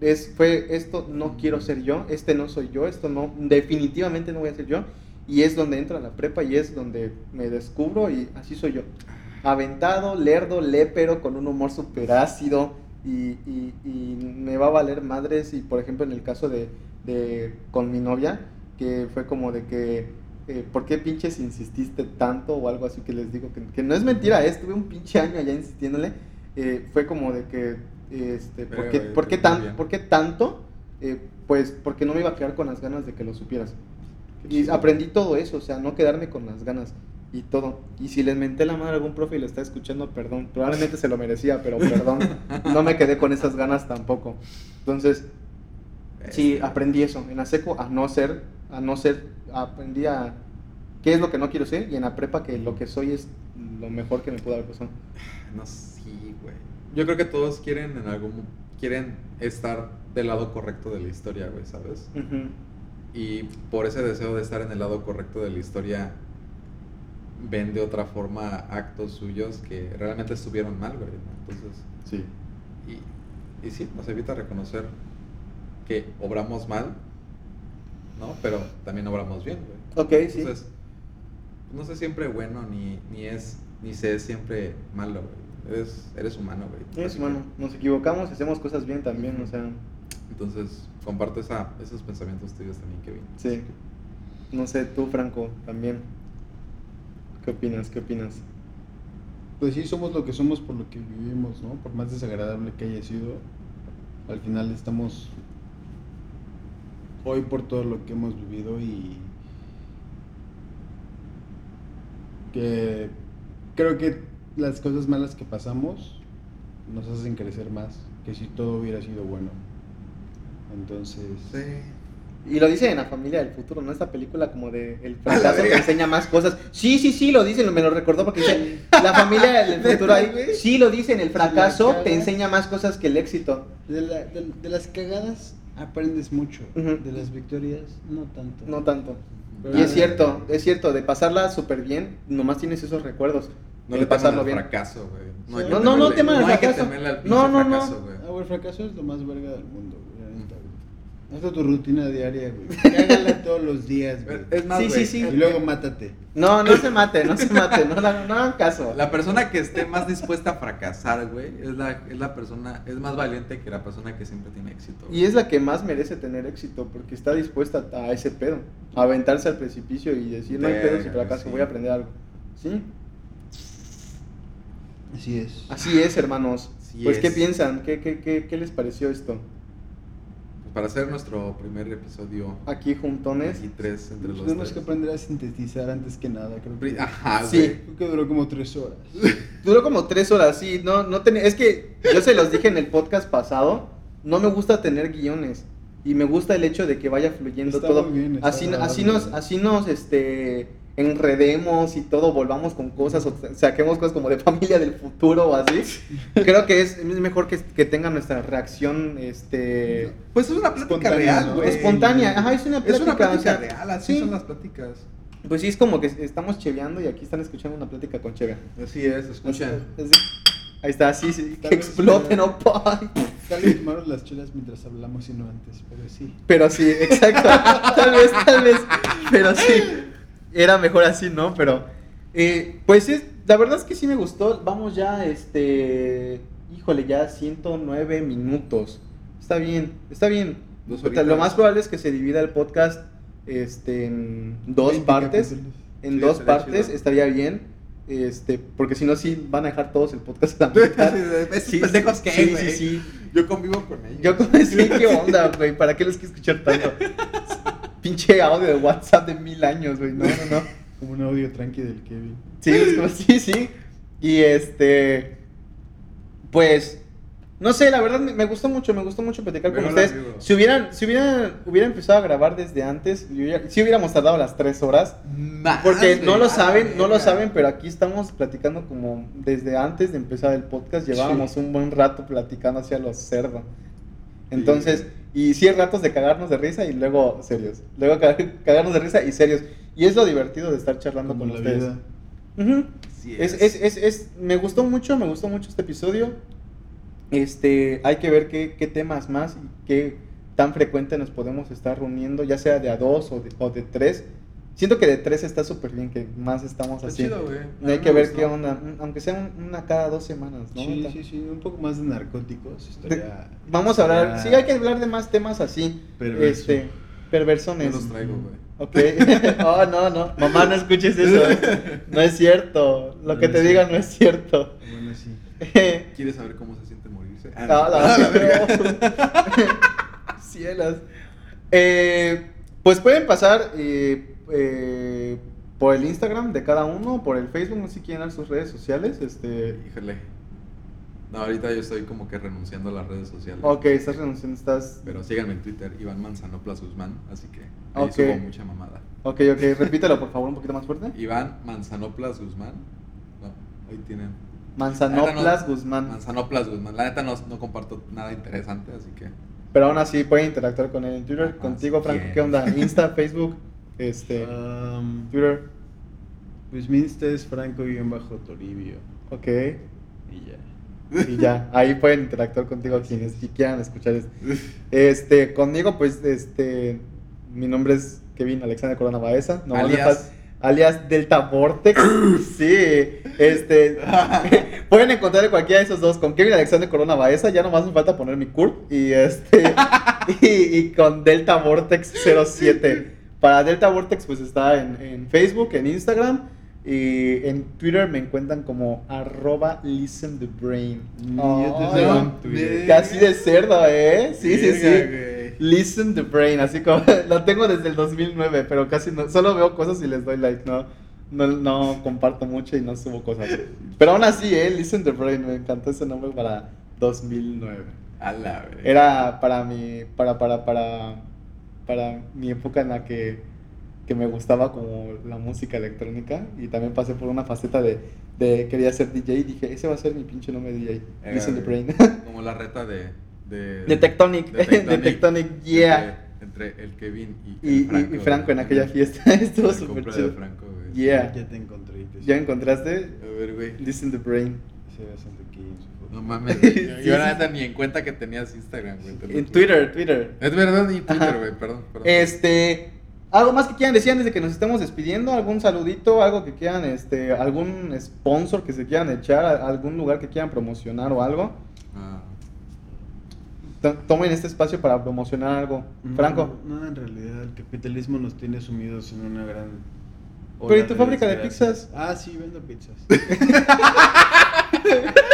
Es, fue esto no quiero ser yo, este no soy yo, esto no, definitivamente no voy a ser yo. Y es donde entra la prepa y es donde me descubro y así soy yo. Aventado, lerdo, lépero, con un humor súper ácido y, y- y me va a valer madres. Y por ejemplo, en el caso de, de con mi novia, que fue como de que, eh, ¿por qué pinches insististe tanto o algo así que les digo? Que, que no es mentira, eh, estuve un pinche año allá insistiéndole. eh, fue como de que, este, ¿por, Pero, qué, güey, por qué tan- por qué tanto? Eh, pues porque no me iba a quedar con las ganas de que lo supieras. Qué Y aprendí todo eso, o sea, no quedarme con las ganas y todo. Y si les menté la madre a algún profe y lo está escuchando, perdón. Probablemente se lo merecía, pero perdón. No me quedé con esas ganas tampoco. Entonces, sí, Este, aprendí eso. En la seco a no ser, a no ser, aprendí a qué es lo que no quiero ser y en la prepa que lo que soy es lo mejor que me pudo haber pasado. No, sí, güey. Yo creo que todos quieren en algún quieren estar del lado correcto de la historia, güey, ¿sabes? Ujú. Y por ese deseo de estar en el lado correcto de la historia, ven de otra forma actos suyos que realmente estuvieron mal, güey. ¿no? Entonces, Sí. y, y sí, nos evita reconocer que obramos mal, ¿no? Pero también obramos bien, güey. Ok, sí. Entonces, no sé siempre bueno ni, ni es ni se es siempre malo, güey. Eres, eres humano, güey. Es Así que- bueno, nos equivocamos y hacemos cosas bien también, o sea, Entonces, comparto esa, esos pensamientos tuyos también, Kevin. sí. No sé, tú, Franco, también. ¿Qué opinas? ¿Qué opinas? Pues sí, somos lo que somos por lo que vivimos, ¿no? Por más desagradable que haya sido, al final estamos hoy por todo lo que hemos vivido y que creo que las cosas malas que pasamos nos hacen crecer más que si todo hubiera sido bueno. Entonces, Y lo dice en La familia del futuro, ¿no? Esta película como de el [laughs] fracaso te verga. enseña más cosas. Sí, sí, sí, lo dice, me lo recordó porque dice La familia del [laughs] futuro ahí. Sí, lo dice en el fracaso te enseña más cosas que el éxito. de, la- de- de las cagadas aprendes mucho, Ujú. de las victorias no tanto. No tanto. Pero- Y es cierto, es cierto, de pasarla súper bien, nomás tienes esos recuerdos. No le pasarlo al bien. fracaso, güey. Sí. hay que No, no, no temerle- teman al No hay que fracaso. temerle al pinche No, no, no. fracaso, güey. Ah, güey, el fracaso es lo más verga del mundo, güey. la neta, güey. Haz tu rutina diaria, güey. [laughs] Cágala todos los días, güey. Es más, Sí, güey, sí, sí. Y luego mátate. No, no se mate, no se mate, no, la- no hagan caso. La persona que esté más dispuesta a fracasar, güey, es la, es la persona, es más valiente que la persona que siempre tiene éxito. güey. Y es la que más merece tener éxito porque está dispuesta a ese pedo, a aventarse al precipicio y decir, no hay pedo si fracaso, sí. voy a aprender algo. ¿Sí? Así es. Así es, hermanos. Así pues, ¿qué piensan? ¿Qué, qué, qué, qué les pareció esto? Pues para hacer nuestro primer episodio Aquí juntones. aquí tres entre los Tenemos que aprender a sintetizar antes que nada, creo que. Ajá, Sí. güey. Creo que duró como tres horas. [laughs] Duró como tres horas, sí. No, no tenía, es que yo se los dije en el podcast pasado, no me gusta tener guiones. y me gusta el hecho de que vaya fluyendo Está todo. bien, así, así nos, así nos, este, enredemos y todo, volvamos con cosas o saquemos cosas como de familia del futuro o así. Creo que es, es mejor que, que tenga nuestra reacción, este, Pues es una plática Espontánea, real, güey. espontánea. Ajá, es una Es plática. una plática o sea, real, así sí. son las pláticas. Pues sí, es como que estamos cheveando y aquí están escuchando una plática con Cheve. Así es, escuchen. Es- Ahí está, sí, sí, que exploten, ¿no? Tal vez tomaron las chelas mientras hablamos y no antes, pero sí. Pero sí, exacto. [laughs] tal vez, tal vez. Pero sí. Era mejor así, ¿no? Pero. eh, pues es. La verdad es que sí me gustó. Vamos ya, este. Híjole, ya 109 minutos. Está bien, está bien. Dos Lo más probable es que se divida el podcast este, en dos 20 partes. capítulos. En Sí, dos partes chido. estaría bien. Este, porque si no, sí van a dejar todos el podcast a la [laughs] mitad. Sí, pendejos sí, que, sí, sí, sí. Yo convivo con ellos. Yo como decía, [laughs] ¿qué [laughs] onda, güey? ¿Para qué los quiero escuchar tanto? Pinche audio de WhatsApp de mil años, güey. No, no, no. [laughs] Como un audio tranqui del Kevin. Sí, es como- sí, sí. Y este. Pues. No sé, la verdad me, gustó mucho, me gustó mucho platicar con ustedes. amigo. Si hubieran, si hubieran, hubiera empezado a grabar desde antes, ya- sí hubiéramos tardado las tres horas. Más, Porque no lo a la saben, no lo saben, pero aquí estamos platicando como desde antes de empezar el podcast. Llevábamos un buen rato platicando hacia los cerdos. Entonces, y sí, ratos de cagarnos de risa y luego serios. Luego ca- cagarnos de risa y serios. Y es lo divertido de estar charlando Como con la ustedes. vida. Así Es, es, es, es- me gustó mucho, me gustó mucho este episodio. Este, hay que ver qué, qué temas más y qué tan frecuente nos podemos estar reuniendo, ya sea de a dos o de, o de tres. Siento que de tres está súper bien, que más estamos Está así. chido, güey. Hay que ver gustó. qué onda, un- aunque sea un- una cada dos semanas, ¿no? Sí, sí, sí, un poco más de narcóticos. de- Estaría, vamos a hablar, sí, hay que hablar de más temas así. Perverso. Este, perversones. Yo los traigo, güey. Ok. [laughs] oh, no, no. Mamá, no escuches eso. ¿eh? No es cierto. Lo No, que no te digan no es cierto. Bueno, sí. [laughs] ¿Quieres saber cómo se siente morirse? Ah, no. la- Ah, la verga. [laughs] Cielas. Eh, pues pueden pasar eh, eh, por el Instagram de cada uno, por el Facebook, no sé si quieren dar sus redes sociales. Este, Híjole. No, ahorita yo estoy como que renunciando a las redes sociales. ok, estás renunciando, estás. Pero síganme en Twitter, Iván Manzanoplas Guzmán, así que ahí Ok. subo mucha mamada. Ok, ok, repítelo por favor un poquito más fuerte. Iván Manzanoplas Guzmán. No, ahí tienen. Manzanoplas no- Guzmán. Manzanoplas Guzmán. La neta no, no comparto nada interesante, así que. Pero aún así pueden interactuar con él en Twitter. Contigo, Franco. ¿qué onda? Insta, [laughs] Facebook, este, Um, Twitter. pues mi Insta es franco-toribio. Ok. Y ya. Y ya, ahí pueden interactuar contigo quienes quieran escuchar esto. [laughs] Este, conmigo, pues, este, mi nombre es Kevin Alexander Corona Baeza. No, Alias. alias Delta Vortex. [laughs] sí, este, [laughs] pueden encontrar cualquiera de esos dos con Kevin Alexander Corona Baeza. Ya nomás me falta poner mi CURP y este, y, y con Delta Vortex 07. Para Delta Vortex, pues está en, en Facebook, en Instagram. Y en Twitter me encuentran como arroba listen the brain. Yo te Ay, sigo no. Casi de cerdo, ¿eh? Sí, sí, sí. Güey. Listen the brain, así como [laughs] lo tengo desde el 2009, pero casi no, solo veo cosas y les doy like, no, no, no comparto mucho y no subo cosas. Pero aún así, ¿eh? Listen the brain, me encantó ese nombre para 2009. A la. Era para mi, para, para, para, para mi época en la que, que me gustaba como la música electrónica y también pasé por una faceta de, de quería ser DJ y dije, ese va a ser mi pinche nombre de DJ, Era, Listen the brain. [laughs] Como la reta de. De, De Tectonic, de [laughs] Tectonic, yeah. Entre, entre el Kevin y, Y, el Franco, y, y Franco en aquella [laughs] fiesta estuvo súper chido. de Franco, güey. Yeah. Ya te encontré. y te ¿Ya encontraste? A ver, güey. Listen the brain. Ese acento aquí en su foto. No mames, güey. Yo, [laughs] Sí, yo sí. neta ni en cuenta que tenías Instagram, güey. te En. Twitter, Twitter. Es verdad, y Twitter, Ajá. güey. Perdón, perdón. Este, algo más que quieran decir antes de que nos estemos despidiendo, algún saludito, algo que quieran, este, algún sponsor que se quieran echar, algún lugar que quieran promocionar o algo. Ah, To- Tomen este espacio para promocionar algo. No, Franco. No, en realidad el capitalismo nos tiene sumidos en una gran. Pero, ¿y tu fábrica de pizzas? Ah, sí, vendo pizzas. [laughs] [laughs]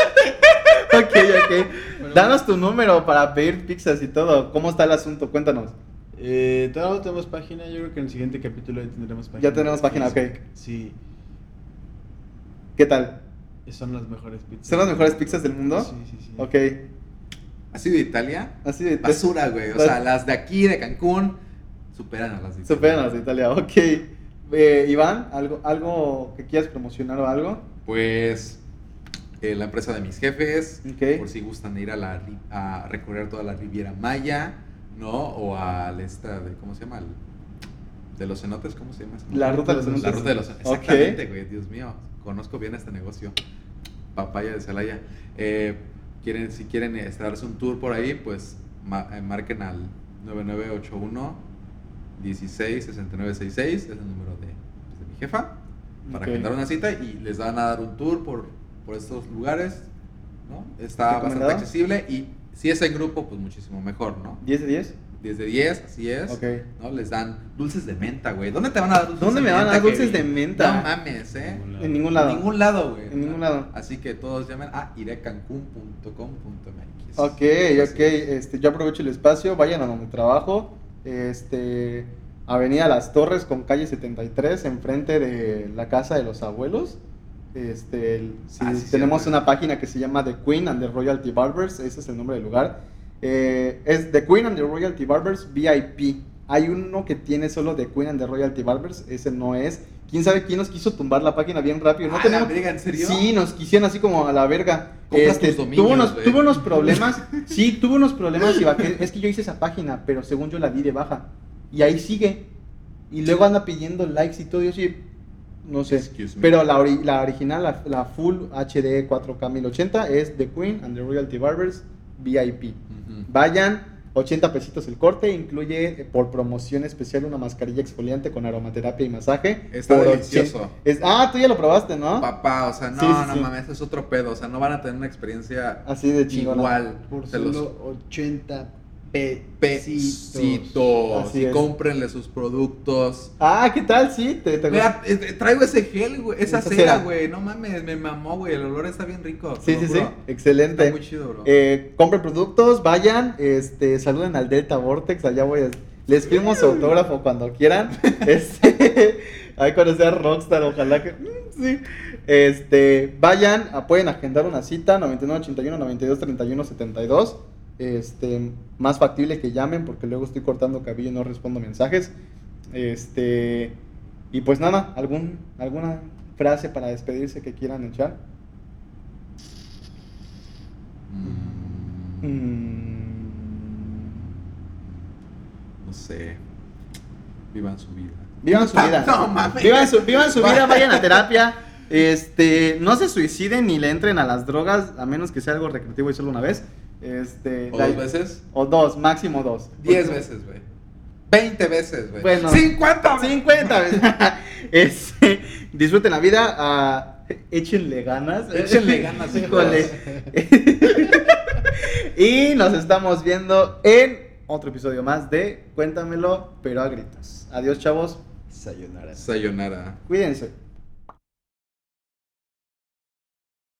ok. Danos tu número para pedir pizzas y todo. ¿Cómo está el asunto? Cuéntanos. Eh, todavía no tenemos página, yo creo que en el siguiente capítulo ya tendremos página. Ya tenemos página, ok. Sí, ¿Qué tal? son las mejores pizzas. ¿Son las mejores pizzas del mundo? Sí, sí, sí. Ok. ¿Has sido de Italia? Así de Basura, güey. O sea, las de aquí, de Cancún, superan a las de Italia. Superan a las de Italia, ok. Eh, Iván, ¿algo, ¿algo que quieras promocionar o algo? Pues eh, la empresa de mis jefes, por si gustan ir a, la, a recorrer toda la Riviera Maya, ¿no? O al esta de, ¿cómo se llama? El- de los cenotes, ¿cómo se llama? La ruta de los cenotes. La ruta de los cenotes. Exactamente, güey, Dios mío. Conozco bien este negocio. Papaya de Celaya. Eh, quieren, si quieren darse un tour por ahí, pues eh, marquen al 9981 166966, es el número de, pues, de mi jefa, para Ok. agendar una cita y les van a dar un tour por, por estos lugares, ¿no? Está bastante accesible y si es en grupo, pues muchísimo mejor, ¿no? ¿10 de 10? 10 de 10, así es. Ok. ¿no? Les dan dulces de menta, güey. ¿Dónde te van a dar dulces ¿Dónde de me van a menta? dar dulces de menta? No mames, ¿eh? En ningún lado. En ningún lado, güey. En ningún lado. Así que todos llamen a irecancun.com.mx. Ok, ok. Este, yo aprovecho el espacio, vayan a donde trabajo. Este, Avenida Las Torres con calle 73, enfrente de la casa de los abuelos. Este, el- Ah, sí, tenemos una página que se llama The Queen and the Royalty Barbers, ese es el nombre del lugar. Eh, es The Queen and the Royalty Barbers VIP. Hay uno que tiene solo The Queen and the Royalty Barbers, ese no es. ¿Quién sabe quién nos quiso tumbar la página bien rápido? No Ah, tenemos... la verga, ¿en serio? Sí, nos quisieron así como a la verga. Este, tus dominios, tuvo, unos, güey. tuvo unos problemas. [laughs] Sí, tuvo unos problemas. Y bajé- es que yo hice esa página, pero según yo la di de baja. Y ahí sigue. Y luego anda pidiendo likes y todo. Yo sí, no sé. Excuse me. Pero la, ori- la original, la, la full HD 4K 1080 es The Queen and the Royalty Barbers VIP. Vayan, 80 pesitos el corte, incluye eh, por promoción especial una mascarilla exfoliante con aromaterapia y masaje. Está por delicioso. 80 es, ah, tú ya lo probaste, ¿no? Papá, o sea, no, Sí, sí, no sí. mames, es otro pedo. O sea, no van a tener una experiencia Así de chingona. igual. Por Se los solo 80 pesitos. pesitos. Así Y es. cómprenle sus productos. Ah, ¿qué tal? Sí, te, te Vea, eh, traigo ese gel, güey. Esa, Esa cera, güey. No mames, me mamó, güey. El olor está bien rico. Sí, sí, sí. Excelente. Está muy chido, bro. Eh, compren productos, vayan, este, saluden al Delta Vortex, allá voy a... Les firmo su autógrafo cuando quieran. [laughs] Este, [laughs] ahí cuando sea Rockstar, ojalá que... mm, Sí. Este, vayan, pueden agendar una cita, 9981 92 31 72. Este, más factible que llamen porque luego estoy cortando cabello y no respondo mensajes. Este, y pues nada, algún, alguna frase para despedirse que quieran echar. Mm, Mm. no sé. Vivan su vida. Vivan su vida. [laughs] No. Vivan su, vivan su vida, vayan a terapia. [laughs] Este, no se suiciden ni le entren a las drogas, a menos que sea algo recreativo y solo una vez. Este, ¿O la- dos veces? O dos, máximo dos. Diez veces, güey. Veinte veces, güey. Bueno. ¡Cincuenta! veces! 50 veces. [laughs] Este, disfruten la vida. ah, échenle ganas. Échenle [laughs] ganas, Híjole. [laughs] y nos estamos viendo en otro episodio más de Cuéntamelo, pero a gritos. Adiós, chavos. Sayonara. Sayonara. Cuídense.